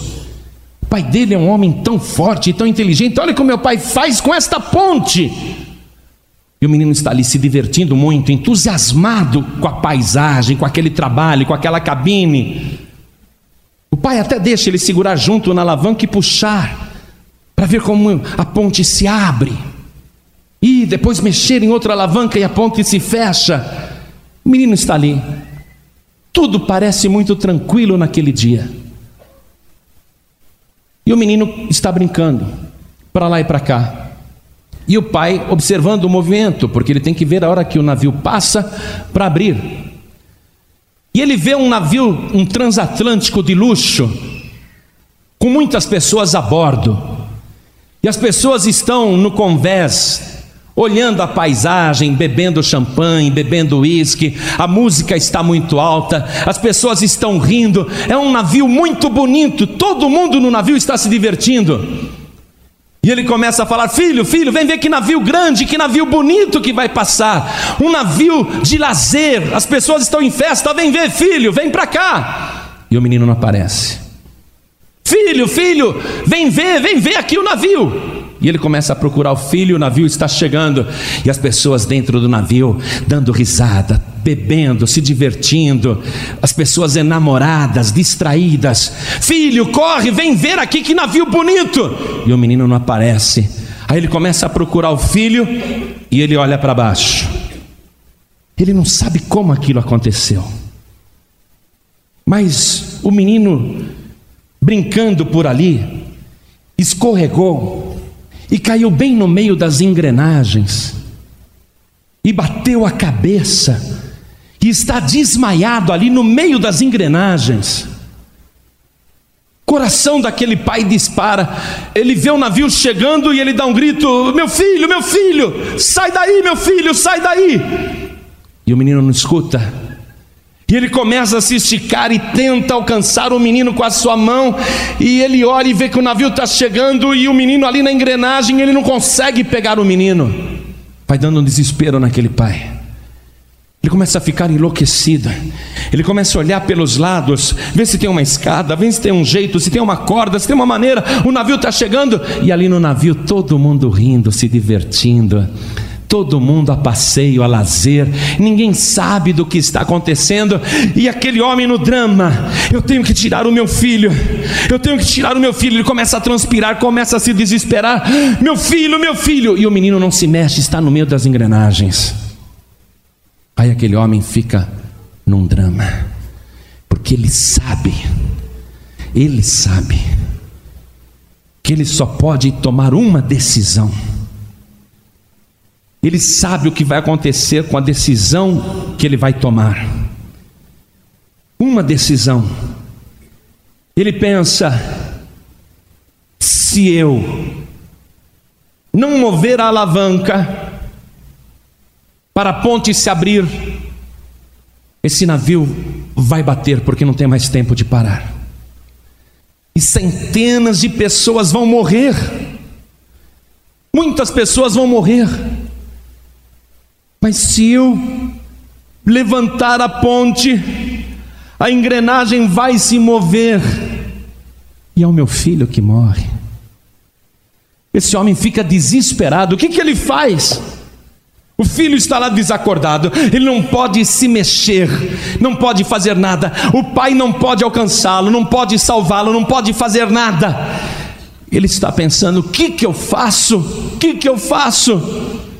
O pai dele é um homem tão forte e tão inteligente. Olha o que o meu pai faz com esta ponte. E o menino está ali se divertindo muito, entusiasmado com a paisagem, com aquele trabalho, com aquela cabine. O pai até deixa ele segurar junto na alavanca e puxar, para ver como a ponte se abre. E depois mexer em outra alavanca e a ponte se fecha. O menino está ali. Tudo parece muito tranquilo naquele dia. E o menino está brincando, para lá e para cá. E o pai observando o movimento, porque ele tem que ver a hora que o navio passa para abrir. E ele vê um navio, um transatlântico de luxo, com muitas pessoas a bordo. E as pessoas estão no convés, olhando a paisagem, bebendo champanhe, bebendo uísque, a música está muito alta, as pessoas estão rindo. É um navio muito bonito, todo mundo no navio está se divertindo. E ele começa a falar: Filho, filho, vem ver que navio grande, que navio bonito que vai passar. Um navio de lazer. As pessoas estão em festa. Vem ver, filho, vem para cá. E o menino não aparece. Filho, filho, vem ver, vem ver aqui o navio. E ele começa a procurar o filho, o navio está chegando, e as pessoas dentro do navio dando risada, bebendo, se divertindo, as pessoas enamoradas, distraídas. Filho, corre, vem ver aqui que navio bonito! E o menino não aparece. Aí ele começa a procurar o filho e ele olha para baixo. Ele não sabe como aquilo aconteceu. Mas o menino, brincando por ali, escorregou e caiu bem no meio das engrenagens e bateu a cabeça e está desmaiado ali no meio das engrenagens. Coração daquele pai dispara. Ele vê o navio chegando e ele dá um grito: Meu filho, meu filho, sai daí, meu filho, sai daí. E o menino não escuta. E ele começa a se esticar e tenta alcançar o menino com a sua mão. E ele olha e vê que o navio está chegando e o menino ali na engrenagem, ele não consegue pegar o menino. Vai dando um desespero naquele pai. Ele começa a ficar enlouquecido. Ele começa a olhar pelos lados, ver se tem uma escada, ver se tem um jeito, se tem uma corda, se tem uma maneira. O navio está chegando e ali no navio todo mundo rindo, se divertindo todo mundo a passeio, a lazer, ninguém sabe do que está acontecendo, e aquele homem no drama, eu tenho que tirar o meu filho, eu tenho que tirar o meu filho, ele começa a transpirar, começa a se desesperar, meu filho, meu filho, e o menino não se mexe, está no meio das engrenagens. Aí aquele homem fica num drama, porque ele sabe, ele sabe, que ele só pode tomar uma decisão ele sabe o que vai acontecer com a decisão que ele vai tomar. Uma decisão. Ele pensa: se eu não mover a alavanca para a ponte se abrir, esse navio vai bater porque não tem mais tempo de parar. e centenas de pessoas vão morrer. Muitas pessoas vão morrer. Mas se eu levantar a ponte, a engrenagem vai se mover, e é o meu filho que morre. Esse homem fica desesperado. O que, que ele faz? O filho está lá desacordado, ele não pode se mexer, não pode fazer nada. O pai não pode alcançá-lo, não pode salvá-lo, não pode fazer nada. Ele está pensando: o que, que eu faço? O que, que eu faço?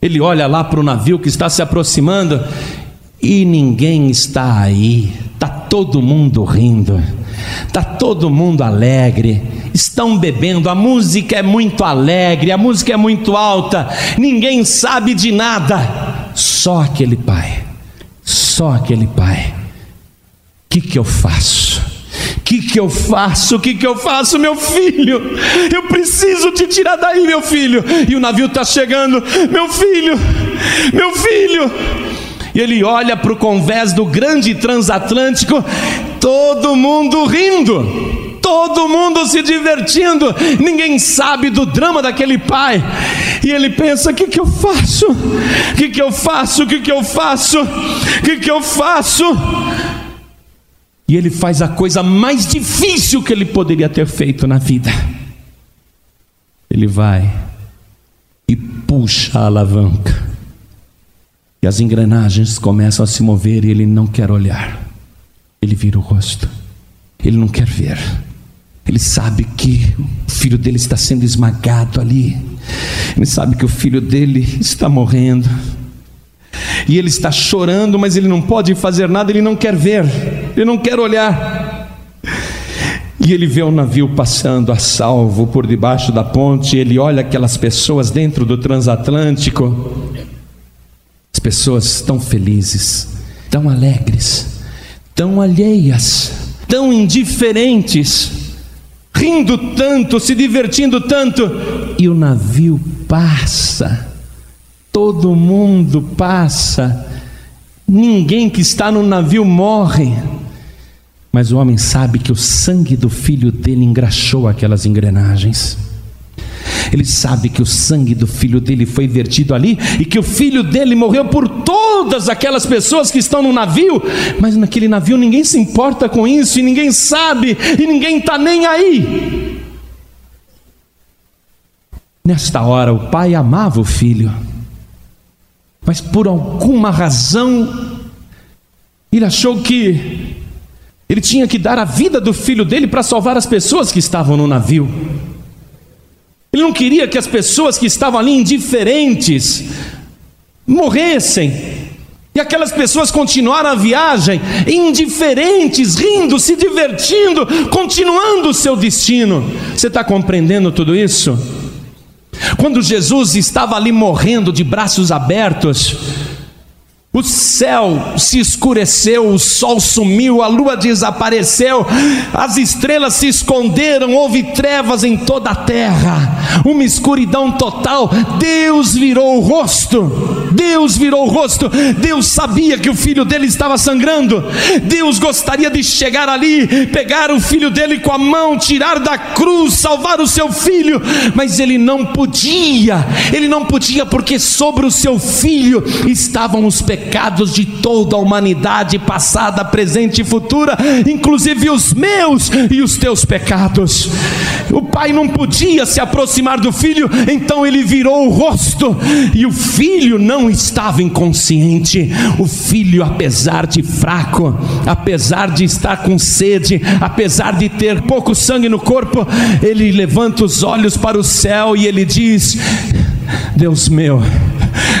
Ele olha lá para o navio que está se aproximando e ninguém está aí, está todo mundo rindo, está todo mundo alegre, estão bebendo, a música é muito alegre, a música é muito alta, ninguém sabe de nada, só aquele pai, só aquele pai. O que, que eu faço? Que eu faço? O que, que eu faço, meu filho? Eu preciso te tirar daí, meu filho. E o navio está chegando, meu filho, meu filho. E ele olha para o convés do grande transatlântico, todo mundo rindo todo mundo se divertindo, ninguém sabe do drama daquele pai, e ele pensa: o que, que eu faço? O que, que eu faço? O que, que eu faço? O que, que eu faço? E ele faz a coisa mais difícil que ele poderia ter feito na vida. Ele vai e puxa a alavanca, e as engrenagens começam a se mover, e ele não quer olhar, ele vira o rosto, ele não quer ver. Ele sabe que o filho dele está sendo esmagado ali. Ele sabe que o filho dele está morrendo. E ele está chorando, mas ele não pode fazer nada, ele não quer ver, ele não quer olhar. E ele vê o navio passando a salvo por debaixo da ponte, ele olha aquelas pessoas dentro do transatlântico. As pessoas tão felizes, tão alegres, tão alheias, tão indiferentes rindo tanto, se divertindo tanto, e o navio passa, todo mundo passa, ninguém que está no navio morre, mas o homem sabe que o sangue do filho dele engraxou aquelas engrenagens. Ele sabe que o sangue do filho dele foi vertido ali e que o filho dele morreu por todas aquelas pessoas que estão no navio, mas naquele navio ninguém se importa com isso e ninguém sabe e ninguém está nem aí. Nesta hora, o pai amava o filho, mas por alguma razão, ele achou que ele tinha que dar a vida do filho dele para salvar as pessoas que estavam no navio. Ele não queria que as pessoas que estavam ali indiferentes morressem. E aquelas pessoas continuaram a viagem indiferentes, rindo, se divertindo, continuando o seu destino. Você está compreendendo tudo isso? Quando Jesus estava ali morrendo de braços abertos, o céu se escureceu, o sol sumiu, a lua desapareceu, as estrelas se esconderam, houve trevas em toda a terra, uma escuridão total. Deus virou o rosto, Deus virou o rosto. Deus sabia que o filho dele estava sangrando. Deus gostaria de chegar ali, pegar o filho dele com a mão, tirar da cruz, salvar o seu filho, mas ele não podia, ele não podia, porque sobre o seu filho estavam os pecados de toda a humanidade, passada, presente e futura, inclusive os meus e os teus pecados. O pai não podia se aproximar do filho, então ele virou o rosto, e o filho não estava inconsciente. O filho, apesar de fraco, apesar de estar com sede, apesar de ter pouco sangue no corpo, ele levanta os olhos para o céu e ele diz: Deus meu,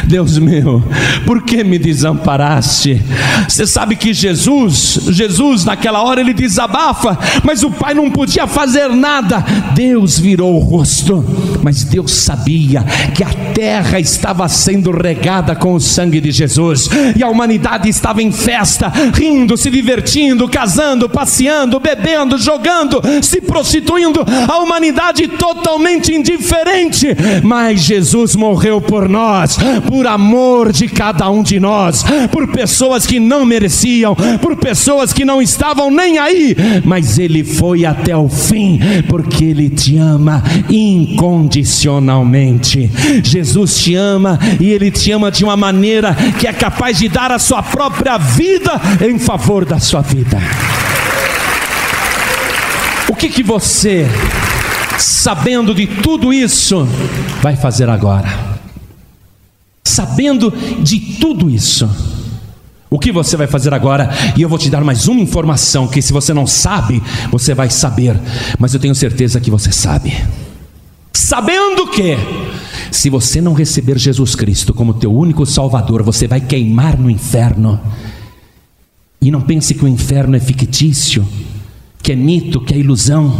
Deus meu, por que me desamparaste? Você sabe que Jesus, Jesus naquela hora ele desabafa, mas o pai não podia fazer nada. Deus virou o rosto, mas Deus sabia que a terra estava sendo regada com o sangue de Jesus, e a humanidade estava em festa, rindo, se divertindo, casando, passeando, bebendo, jogando, se prostituindo, a humanidade totalmente indiferente, mas Jesus morreu por nós, por amor de cada um de nós, por pessoas que não mereciam, por pessoas que não estavam nem aí, mas Ele foi até o fim, porque Ele te ama incondicionalmente. Jesus te ama e Ele te ama de uma maneira que é capaz de dar a sua própria vida em favor da sua vida. O que que você, sabendo de tudo isso, vai fazer agora? Sabendo de tudo isso, o que você vai fazer agora? E eu vou te dar mais uma informação que se você não sabe, você vai saber, mas eu tenho certeza que você sabe. Sabendo que se você não receber Jesus Cristo como teu único salvador, você vai queimar no inferno. E não pense que o inferno é fictício, que é mito, que é ilusão.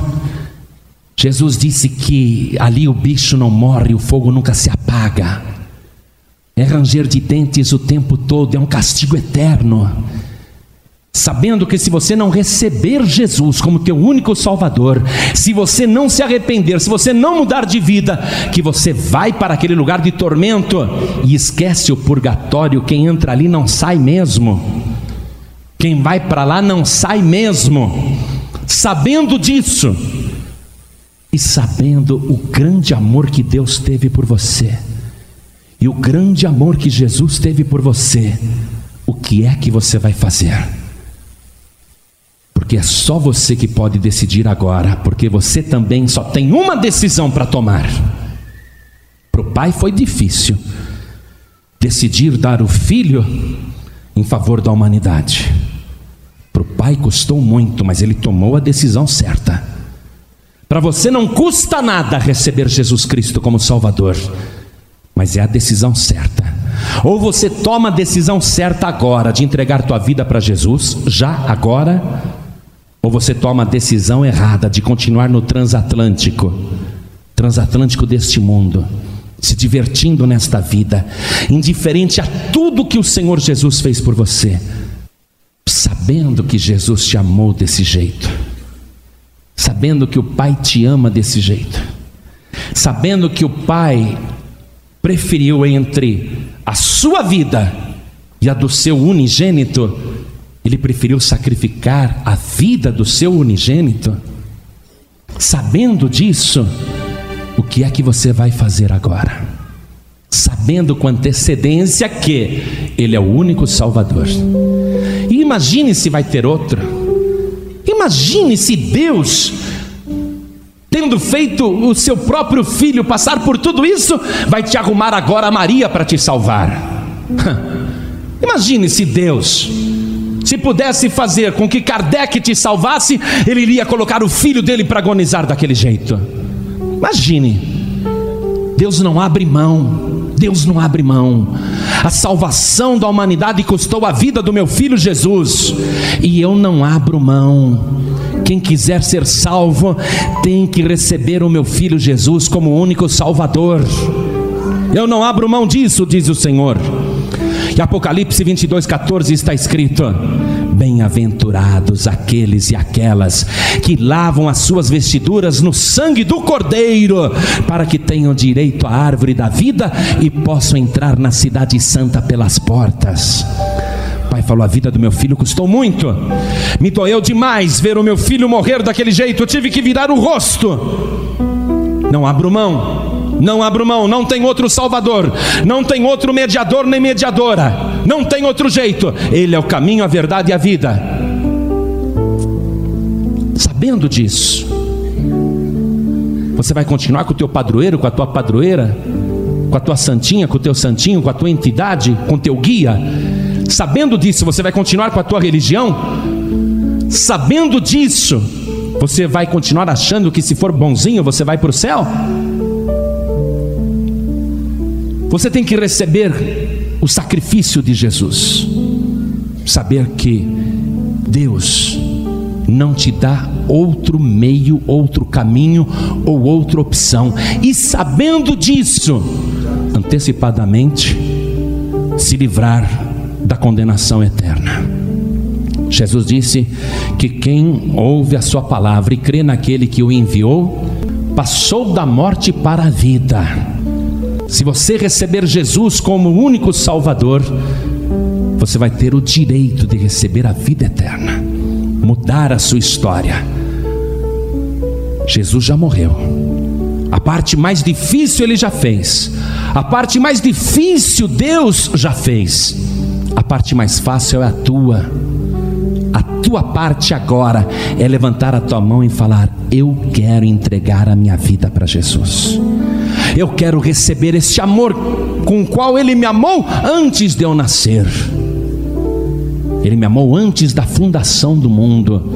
Jesus disse que ali o bicho não morre, o fogo nunca se apaga. É ranger de dentes o tempo todo, é um castigo eterno. Sabendo que se você não receber Jesus como teu único Salvador, se você não se arrepender, se você não mudar de vida, que você vai para aquele lugar de tormento e esquece o purgatório, quem entra ali não sai mesmo. Quem vai para lá não sai mesmo. Sabendo disso e sabendo o grande amor que Deus teve por você e o grande amor que Jesus teve por você, o que é que você vai fazer? Porque é só você que pode decidir agora, porque você também só tem uma decisão para tomar. Para o pai foi difícil decidir dar o filho em favor da humanidade. Para o pai custou muito, mas ele tomou a decisão certa. Para você não custa nada receber Jesus Cristo como Salvador, mas é a decisão certa. Ou você toma a decisão certa agora de entregar tua vida para Jesus, já agora, ou você toma a decisão errada de continuar no transatlântico, transatlântico deste mundo, se divertindo nesta vida, indiferente a tudo que o Senhor Jesus fez por você sabendo que Jesus te amou desse jeito, sabendo que o Pai te ama desse jeito, sabendo que o Pai preferiu entre a sua vida e a do seu unigênito, ele preferiu sacrificar a vida do seu unigênito. Sabendo disso, o que é que você vai fazer agora? Sabendo com antecedência que Ele é o único Salvador. E imagine se vai ter outro. Imagine se Deus, tendo feito o seu próprio filho passar por tudo isso, vai te arrumar agora a Maria para te salvar. <laughs> Imagine se Deus, se pudesse fazer com que Kardec te salvasse, ele iria colocar o filho dele para agonizar daquele jeito. Imagine. Deus não abre mão. Deus não abre mão. A salvação da humanidade custou a vida do meu filho Jesus, e eu não abro mão. Quem quiser ser salvo tem que receber o meu filho Jesus como único Salvador. Eu não abro mão disso, diz o Senhor. E Apocalipse 22, 14 está escrito: Bem-aventurados aqueles e aquelas que lavam as suas vestiduras no sangue do Cordeiro, para que tenham direito à árvore da vida e possam entrar na Cidade Santa pelas portas. Pai falou: A vida do meu filho custou muito, me doeu demais ver o meu filho morrer daquele jeito, eu tive que virar o rosto. Não abro mão não abro mão, não tem outro Salvador, não tem outro mediador nem mediadora, não tem outro jeito. Ele é o caminho, a verdade e a vida. Sabendo disso, você vai continuar com o teu padroeiro, com a tua padroeira, com a tua santinha, com o teu santinho, com a tua entidade, com o teu guia. Sabendo disso, você vai continuar com a tua religião? Sabendo disso, você vai continuar achando que se for bonzinho você vai para o céu? Você tem que receber o sacrifício de Jesus. Saber que Deus não te dá outro meio, outro caminho ou outra opção. E sabendo disso, antecipadamente se livrar da condenação eterna. Jesus disse que quem ouve a sua palavra e crê naquele que o enviou, passou da morte para a vida. Se você receber Jesus como único Salvador, você vai ter o direito de receber a vida eterna, mudar a sua história. Jesus já morreu. A parte mais difícil ele já fez. A parte mais difícil Deus já fez. A parte mais fácil é a tua. A tua parte agora é levantar a tua mão e falar: Eu quero entregar a minha vida para Jesus. Eu quero receber este amor com o qual Ele me amou antes de eu nascer. Ele me amou antes da fundação do mundo.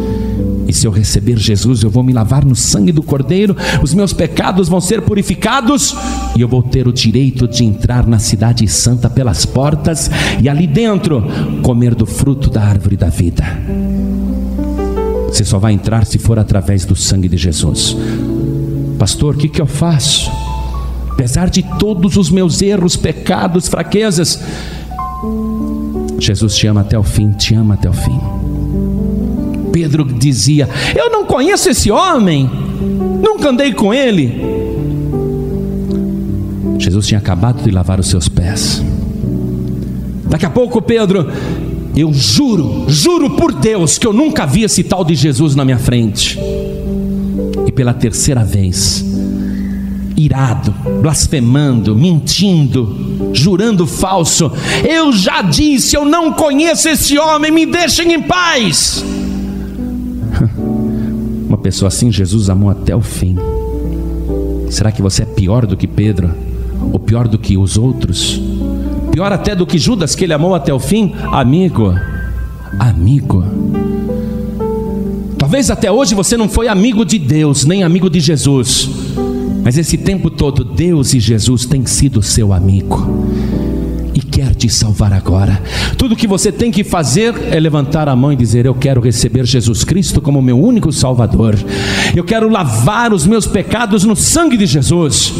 E se eu receber Jesus, eu vou me lavar no sangue do Cordeiro, os meus pecados vão ser purificados e eu vou ter o direito de entrar na Cidade Santa pelas portas e ali dentro comer do fruto da árvore da vida. Você só vai entrar se for através do sangue de Jesus. Pastor, o que, que eu faço? Apesar de todos os meus erros, pecados, fraquezas, Jesus te ama até o fim, te ama até o fim. Pedro dizia: Eu não conheço esse homem, nunca andei com ele. Jesus tinha acabado de lavar os seus pés. Daqui a pouco, Pedro, eu juro, juro por Deus que eu nunca vi esse tal de Jesus na minha frente. E pela terceira vez, irado, blasfemando, mentindo, jurando falso. Eu já disse, eu não conheço esse homem, me deixem em paz. <laughs> Uma pessoa assim, Jesus amou até o fim. Será que você é pior do que Pedro? Ou pior do que os outros? Pior até do que Judas, que ele amou até o fim? Amigo, amigo. Talvez até hoje você não foi amigo de Deus, nem amigo de Jesus. Mas esse tempo todo, Deus e Jesus têm sido seu amigo e quer te salvar agora. Tudo que você tem que fazer é levantar a mão e dizer: Eu quero receber Jesus Cristo como meu único Salvador. Eu quero lavar os meus pecados no sangue de Jesus.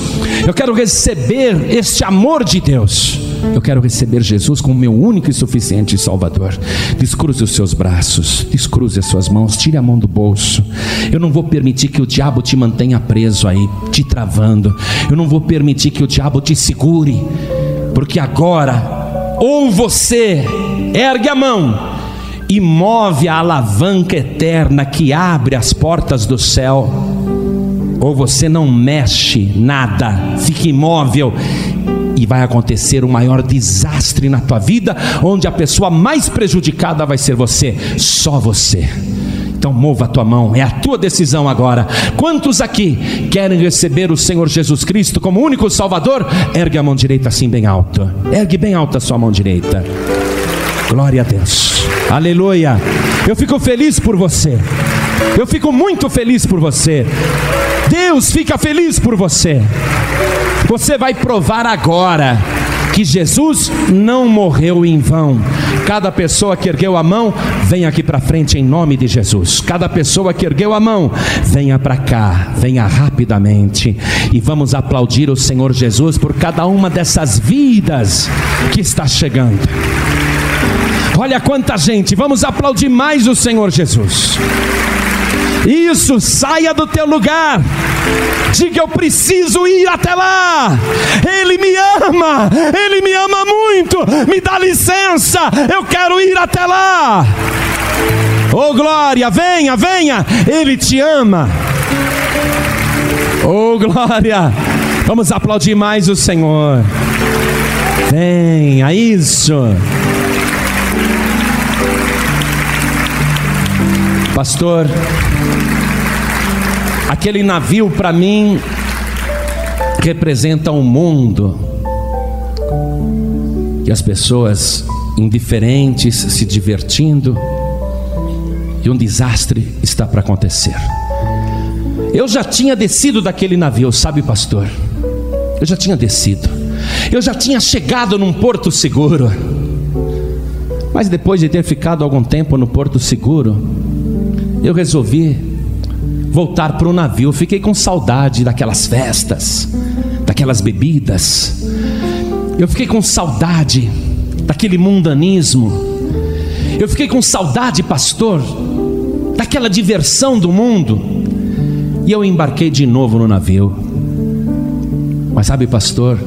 Eu quero receber este amor de Deus. Eu quero receber Jesus como meu único e suficiente Salvador. Descruze os seus braços, descruze as suas mãos, tire a mão do bolso. Eu não vou permitir que o diabo te mantenha preso aí, te travando. Eu não vou permitir que o diabo te segure, porque agora, ou você ergue a mão e move a alavanca eterna que abre as portas do céu, ou você não mexe nada, fica imóvel e vai acontecer o maior desastre na tua vida, onde a pessoa mais prejudicada vai ser você, só você. Então mova a tua mão, é a tua decisão agora. Quantos aqui querem receber o Senhor Jesus Cristo como único Salvador? Ergue a mão direita assim bem alto. Ergue bem alta a sua mão direita. Glória a Deus. Aleluia. Eu fico feliz por você. Eu fico muito feliz por você. Deus fica feliz por você. Você vai provar agora que Jesus não morreu em vão. Cada pessoa que ergueu a mão, venha aqui para frente em nome de Jesus. Cada pessoa que ergueu a mão, venha para cá, venha rapidamente e vamos aplaudir o Senhor Jesus por cada uma dessas vidas que está chegando. Olha quanta gente, vamos aplaudir mais o Senhor Jesus. Isso, saia do teu lugar. Diga eu preciso ir até lá. Ele me ama, ele me ama muito. Me dá licença, eu quero ir até lá. Oh glória, venha, venha. Ele te ama. Oh glória. Vamos aplaudir mais o Senhor. Venha, isso. Pastor, aquele navio para mim representa um mundo e as pessoas indiferentes se divertindo e um desastre está para acontecer. Eu já tinha descido daquele navio, sabe, pastor? Eu já tinha descido. Eu já tinha chegado num porto seguro. Mas depois de ter ficado algum tempo no porto seguro, eu resolvi voltar para o navio. Fiquei com saudade daquelas festas, daquelas bebidas. Eu fiquei com saudade daquele mundanismo. Eu fiquei com saudade, pastor, daquela diversão do mundo. E eu embarquei de novo no navio. Mas sabe, pastor,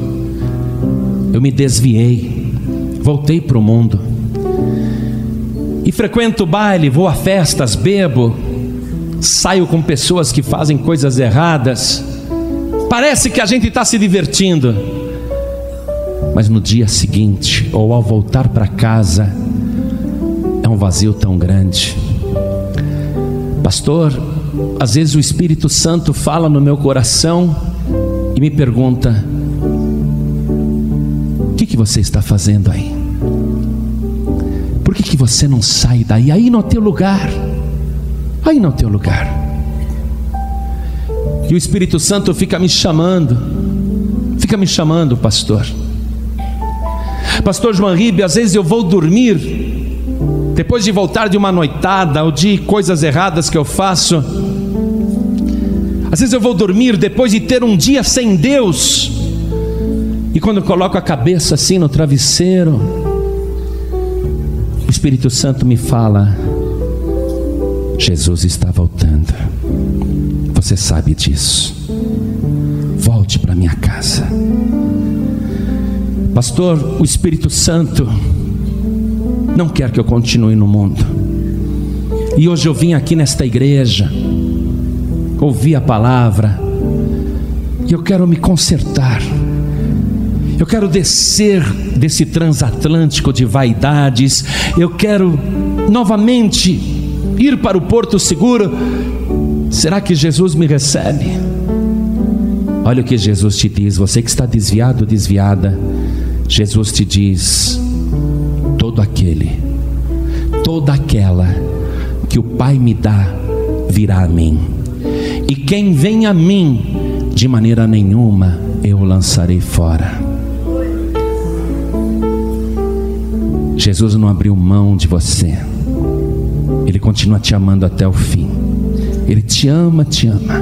eu me desviei, voltei para o mundo. E frequento baile, vou a festas, bebo, saio com pessoas que fazem coisas erradas. Parece que a gente está se divertindo, mas no dia seguinte, ou ao voltar para casa, é um vazio tão grande. Pastor, às vezes o Espírito Santo fala no meu coração e me pergunta: o que, que você está fazendo aí? Por que, que você não sai daí? Aí no teu lugar aí no teu lugar. E o Espírito Santo fica me chamando, fica me chamando, pastor. Pastor João Ribe, às vezes eu vou dormir, depois de voltar de uma noitada ou de coisas erradas que eu faço. Às vezes eu vou dormir depois de ter um dia sem Deus, e quando eu coloco a cabeça assim no travesseiro, o Espírito Santo me fala: Jesus está voltando. Você sabe disso. Volte para minha casa. Pastor, o Espírito Santo não quer que eu continue no mundo. E hoje eu vim aqui nesta igreja, ouvi a palavra, e eu quero me consertar. Eu quero descer desse transatlântico de vaidades. Eu quero novamente ir para o porto seguro, será que Jesus me recebe? Olha o que Jesus te diz, você que está desviado, desviada, Jesus te diz: todo aquele, toda aquela que o Pai me dá, virá a mim, e quem vem a mim, de maneira nenhuma eu o lançarei fora. Jesus não abriu mão de você. Ele continua te amando até o fim. Ele te ama, te ama.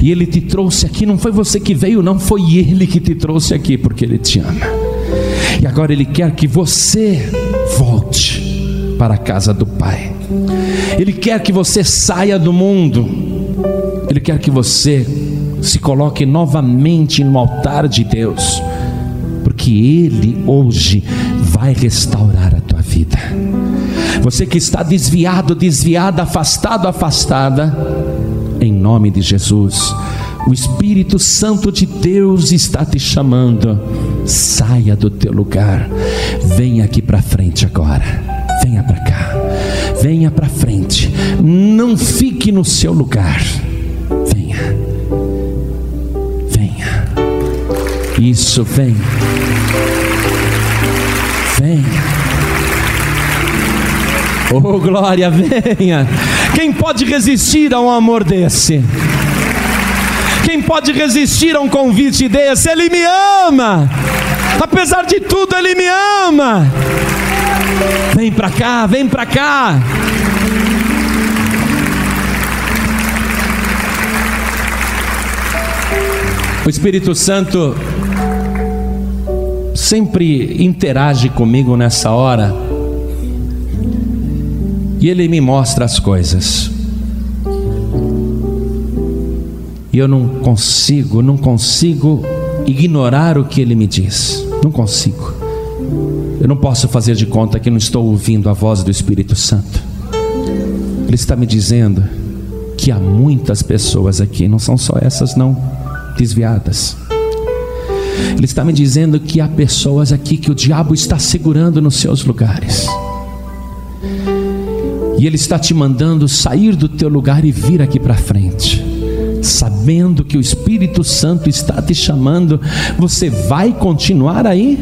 E Ele te trouxe aqui, não foi você que veio, não foi Ele que te trouxe aqui, porque Ele te ama. E agora Ele quer que você volte para a casa do Pai. Ele quer que você saia do mundo. Ele quer que você se coloque novamente no altar de Deus, porque Ele hoje vai restaurar a tua vida. Você que está desviado, desviada, afastado, afastada, em nome de Jesus, o Espírito Santo de Deus está te chamando. Saia do teu lugar, venha aqui para frente agora. Venha para cá, venha para frente. Não fique no seu lugar. Venha, venha. Isso, vem. Venha. Oh, glória, <laughs> venha. Quem pode resistir a um amor desse? Quem pode resistir a um convite desse? Ele me ama. Apesar de tudo, ele me ama. Vem para cá, vem para cá. O Espírito Santo sempre interage comigo nessa hora e ele me mostra as coisas. E eu não consigo, não consigo ignorar o que ele me diz. Não consigo. Eu não posso fazer de conta que não estou ouvindo a voz do Espírito Santo. Ele está me dizendo que há muitas pessoas aqui, não são só essas não desviadas. Ele está me dizendo que há pessoas aqui que o diabo está segurando nos seus lugares. E Ele está te mandando sair do teu lugar e vir aqui para frente. Sabendo que o Espírito Santo está te chamando, você vai continuar aí?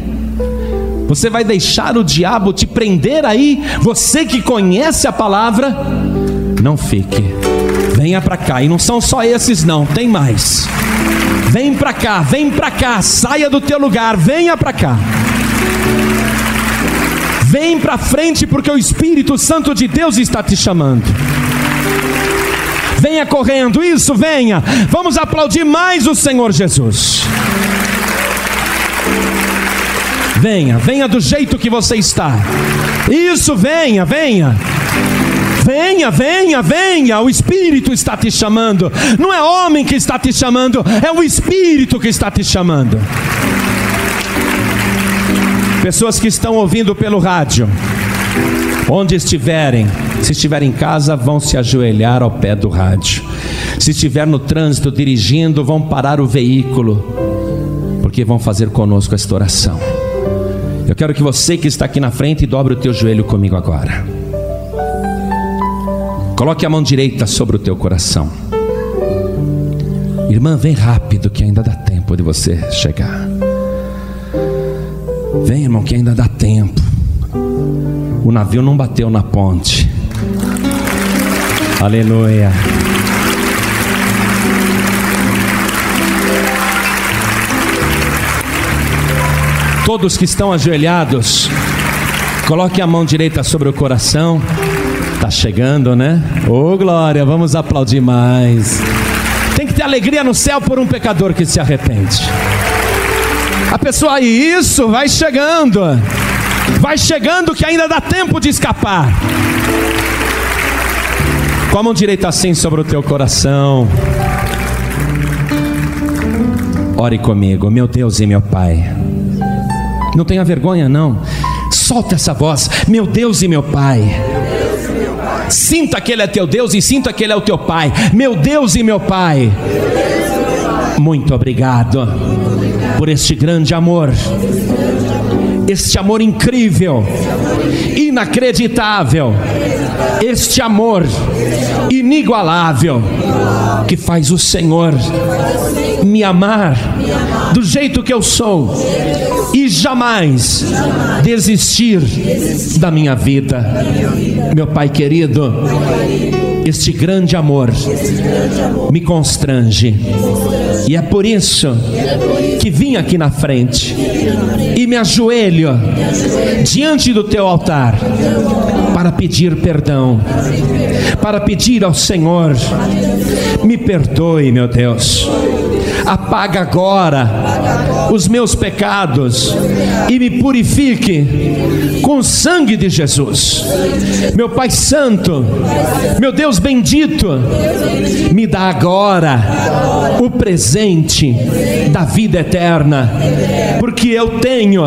Você vai deixar o diabo te prender aí? Você que conhece a palavra, não fique. Venha para cá. E não são só esses não, tem mais. Vem para cá, vem para cá, saia do teu lugar, venha para cá. Vem para frente porque o Espírito Santo de Deus está te chamando. Venha correndo, isso, venha. Vamos aplaudir mais o Senhor Jesus. Venha, venha do jeito que você está. Isso, venha, venha. Venha, venha, venha, o Espírito está te chamando. Não é homem que está te chamando, é o Espírito que está te chamando. Pessoas que estão ouvindo pelo rádio, onde estiverem, se estiver em casa, vão se ajoelhar ao pé do rádio. Se estiver no trânsito dirigindo, vão parar o veículo, porque vão fazer conosco esta oração. Eu quero que você que está aqui na frente dobre o teu joelho comigo agora. Coloque a mão direita sobre o teu coração. Irmã, vem rápido que ainda dá tempo de você chegar. Vem, irmão, que ainda dá tempo. O navio não bateu na ponte. Aleluia. Todos que estão ajoelhados, coloque a mão direita sobre o coração. Tá chegando, né? Ô oh, glória, vamos aplaudir mais. Tem que ter alegria no céu por um pecador que se arrepende. A pessoa, isso, vai chegando. Vai chegando que ainda dá tempo de escapar. Com a mão direita assim sobre o teu coração. Ore comigo, meu Deus e meu Pai. Não tenha vergonha, não. Solta essa voz, meu Deus e meu Pai. Sinta que Ele é teu Deus e sinta que Ele é o teu Pai. Meu Deus e meu Pai. Muito obrigado por este grande amor, este amor incrível, inacreditável, este amor inigualável que faz o Senhor me amar do jeito que eu sou e jamais desistir da minha vida. Meu Pai querido, este grande amor me constrange. E é por isso que vim aqui na frente e me ajoelho diante do teu altar para pedir perdão, para pedir ao Senhor, me perdoe, meu Deus apaga agora os meus pecados e me purifique com o sangue de Jesus. Meu Pai Santo, meu Deus bendito, me dá agora o presente da vida eterna, porque eu tenho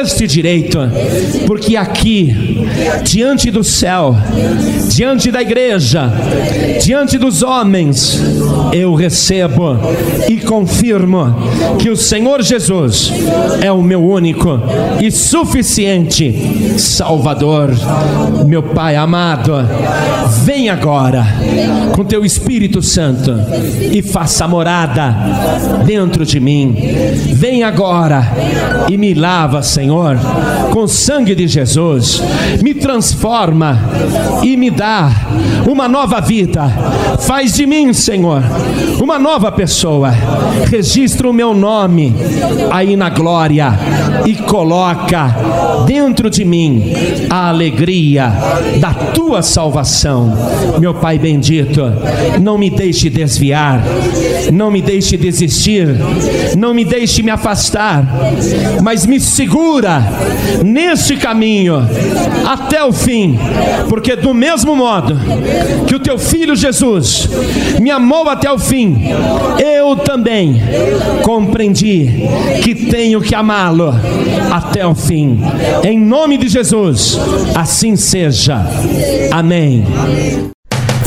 este direito, porque aqui, diante do céu, diante da igreja, diante dos homens, eu recebo e confirmo que o Senhor Jesus é o meu único e suficiente Salvador. Meu Pai amado, vem agora com teu Espírito Santo e faça morada dentro de mim. Vem agora e me lava, Senhor, com o sangue de Jesus. Me transforma e me dá uma nova vida. Faz de mim, Senhor, uma nova pessoa registra o meu nome aí na glória e coloca dentro de mim a alegria da tua salvação. Meu Pai bendito, não me deixe desviar, não me deixe desistir, não me deixe me afastar, mas me segura neste caminho até o fim, porque do mesmo modo que o teu filho Jesus me amou até o fim, eu também compreendi que tenho que amá-lo até o fim. Em nome de Jesus, assim seja. Amém.